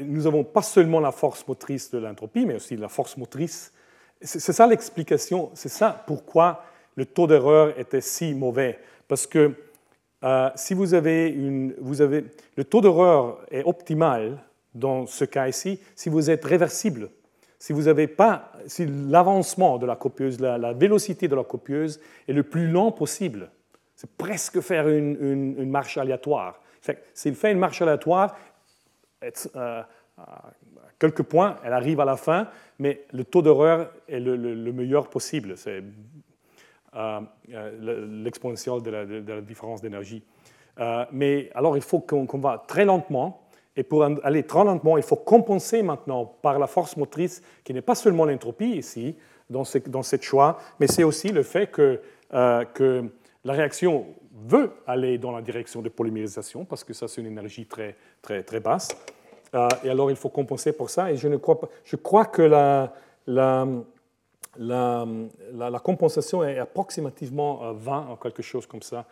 nous n'avons pas seulement la force motrice de l'entropie, mais aussi la force motrice. C'est ça l'explication, c'est ça pourquoi le taux d'erreur était si mauvais. Parce que si vous avez une. Vous avez, le taux d'erreur est optimal dans ce cas ici si vous êtes réversible si vous n'avez pas, si l'avancement de la copieuse, la, vélocité de la copieuse est le plus lent possible, c'est presque faire une, marche aléatoire. S'il fait une marche aléatoire, euh, à quelques points, elle arrive à la fin, mais le taux d'erreur est le, meilleur possible. C'est euh, euh, l'exponentielle de, la, différence d'énergie. mais alors, il faut qu'on va très lentement et pour aller très lentement, il faut compenser maintenant par la force motrice, qui n'est pas seulement l'entropie ici, dans, ce, dans cette choix, mais c'est aussi le fait que, euh, que, la réaction veut aller dans la direction de polymérisation, parce que ça, c'est une énergie très, très, très basse. Euh, et alors, il faut compenser pour ça. Et je, ne crois, pas, je crois que la, la, la, la, compensation est approximativement 20, ou quelque chose comme ça.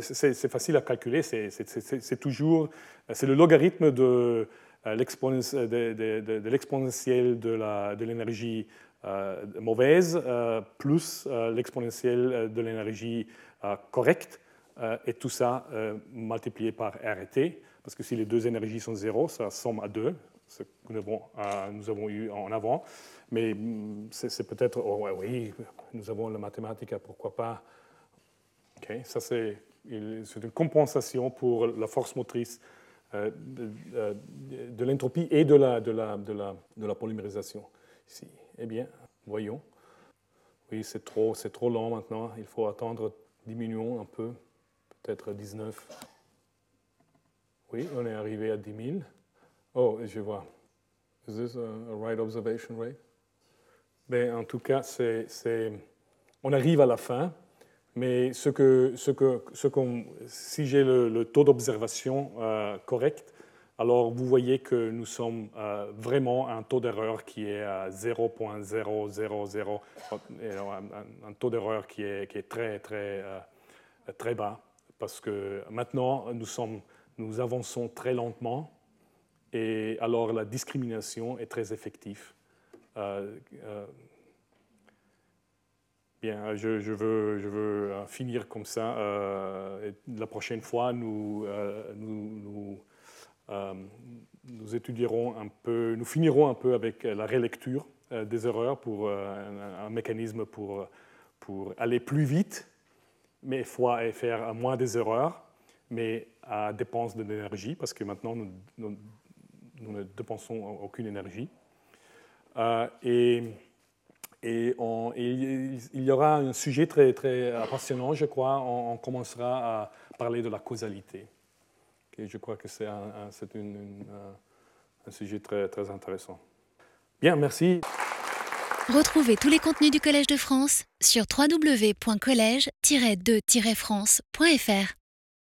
C'est facile à calculer, c'est toujours c'est le logarithme de, euh, de l'exponentielle de l'énergie euh, mauvaise euh, plus l'exponentielle de l'énergie correcte, et tout ça multiplié par R et T, parce que si les deux énergies sont zéro, ça somme à 2, ce que nous avons, eu en avant. Mais mm, c'est peut-être, oh, oui, nous avons la mathématique, pourquoi pas. Ok, ça c'est une compensation pour la force motrice de, de l'entropie et de la, de, la, de, la, de la polymérisation. Ici. Eh bien, voyons. Oui, c'est trop, trop lent maintenant. Il faut attendre, diminuons un peu, peut-être 19. Oui, on est arrivé à 10 000. Oh, je vois. Is this a, right observation rate? Ben, en tout cas, c'est, on arrive à la fin, mais ce que, ce que, ce qu'on, si j'ai le, taux d'observation euh, correct, alors vous voyez que nous sommes euh, vraiment à un taux d'erreur qui est à 0.000, un, taux d'erreur qui est, qui est, très, très, euh, très bas, parce que maintenant nous, sommes, nous avançons très lentement, et alors la discrimination est très effective. Euh, bien, je, je, veux, veux, finir comme ça. la prochaine fois, nous, euh, étudierons un peu, nous finirons un peu avec la rélecture euh, des erreurs pour euh, un, mécanisme pour, pour aller plus vite, mais fois et faire moins des erreurs, mais à dépense de l'énergie, parce que maintenant nous, nous, ne dépensons aucune énergie. et, et, il y aura un sujet très, très passionnant, je crois. on commencera à parler de la causalité. Et je crois que c'est un, un, sujet très, très intéressant. Bien, merci.
Retrouvez tous les contenus du Collège de France sur www.colège-2-france.fr.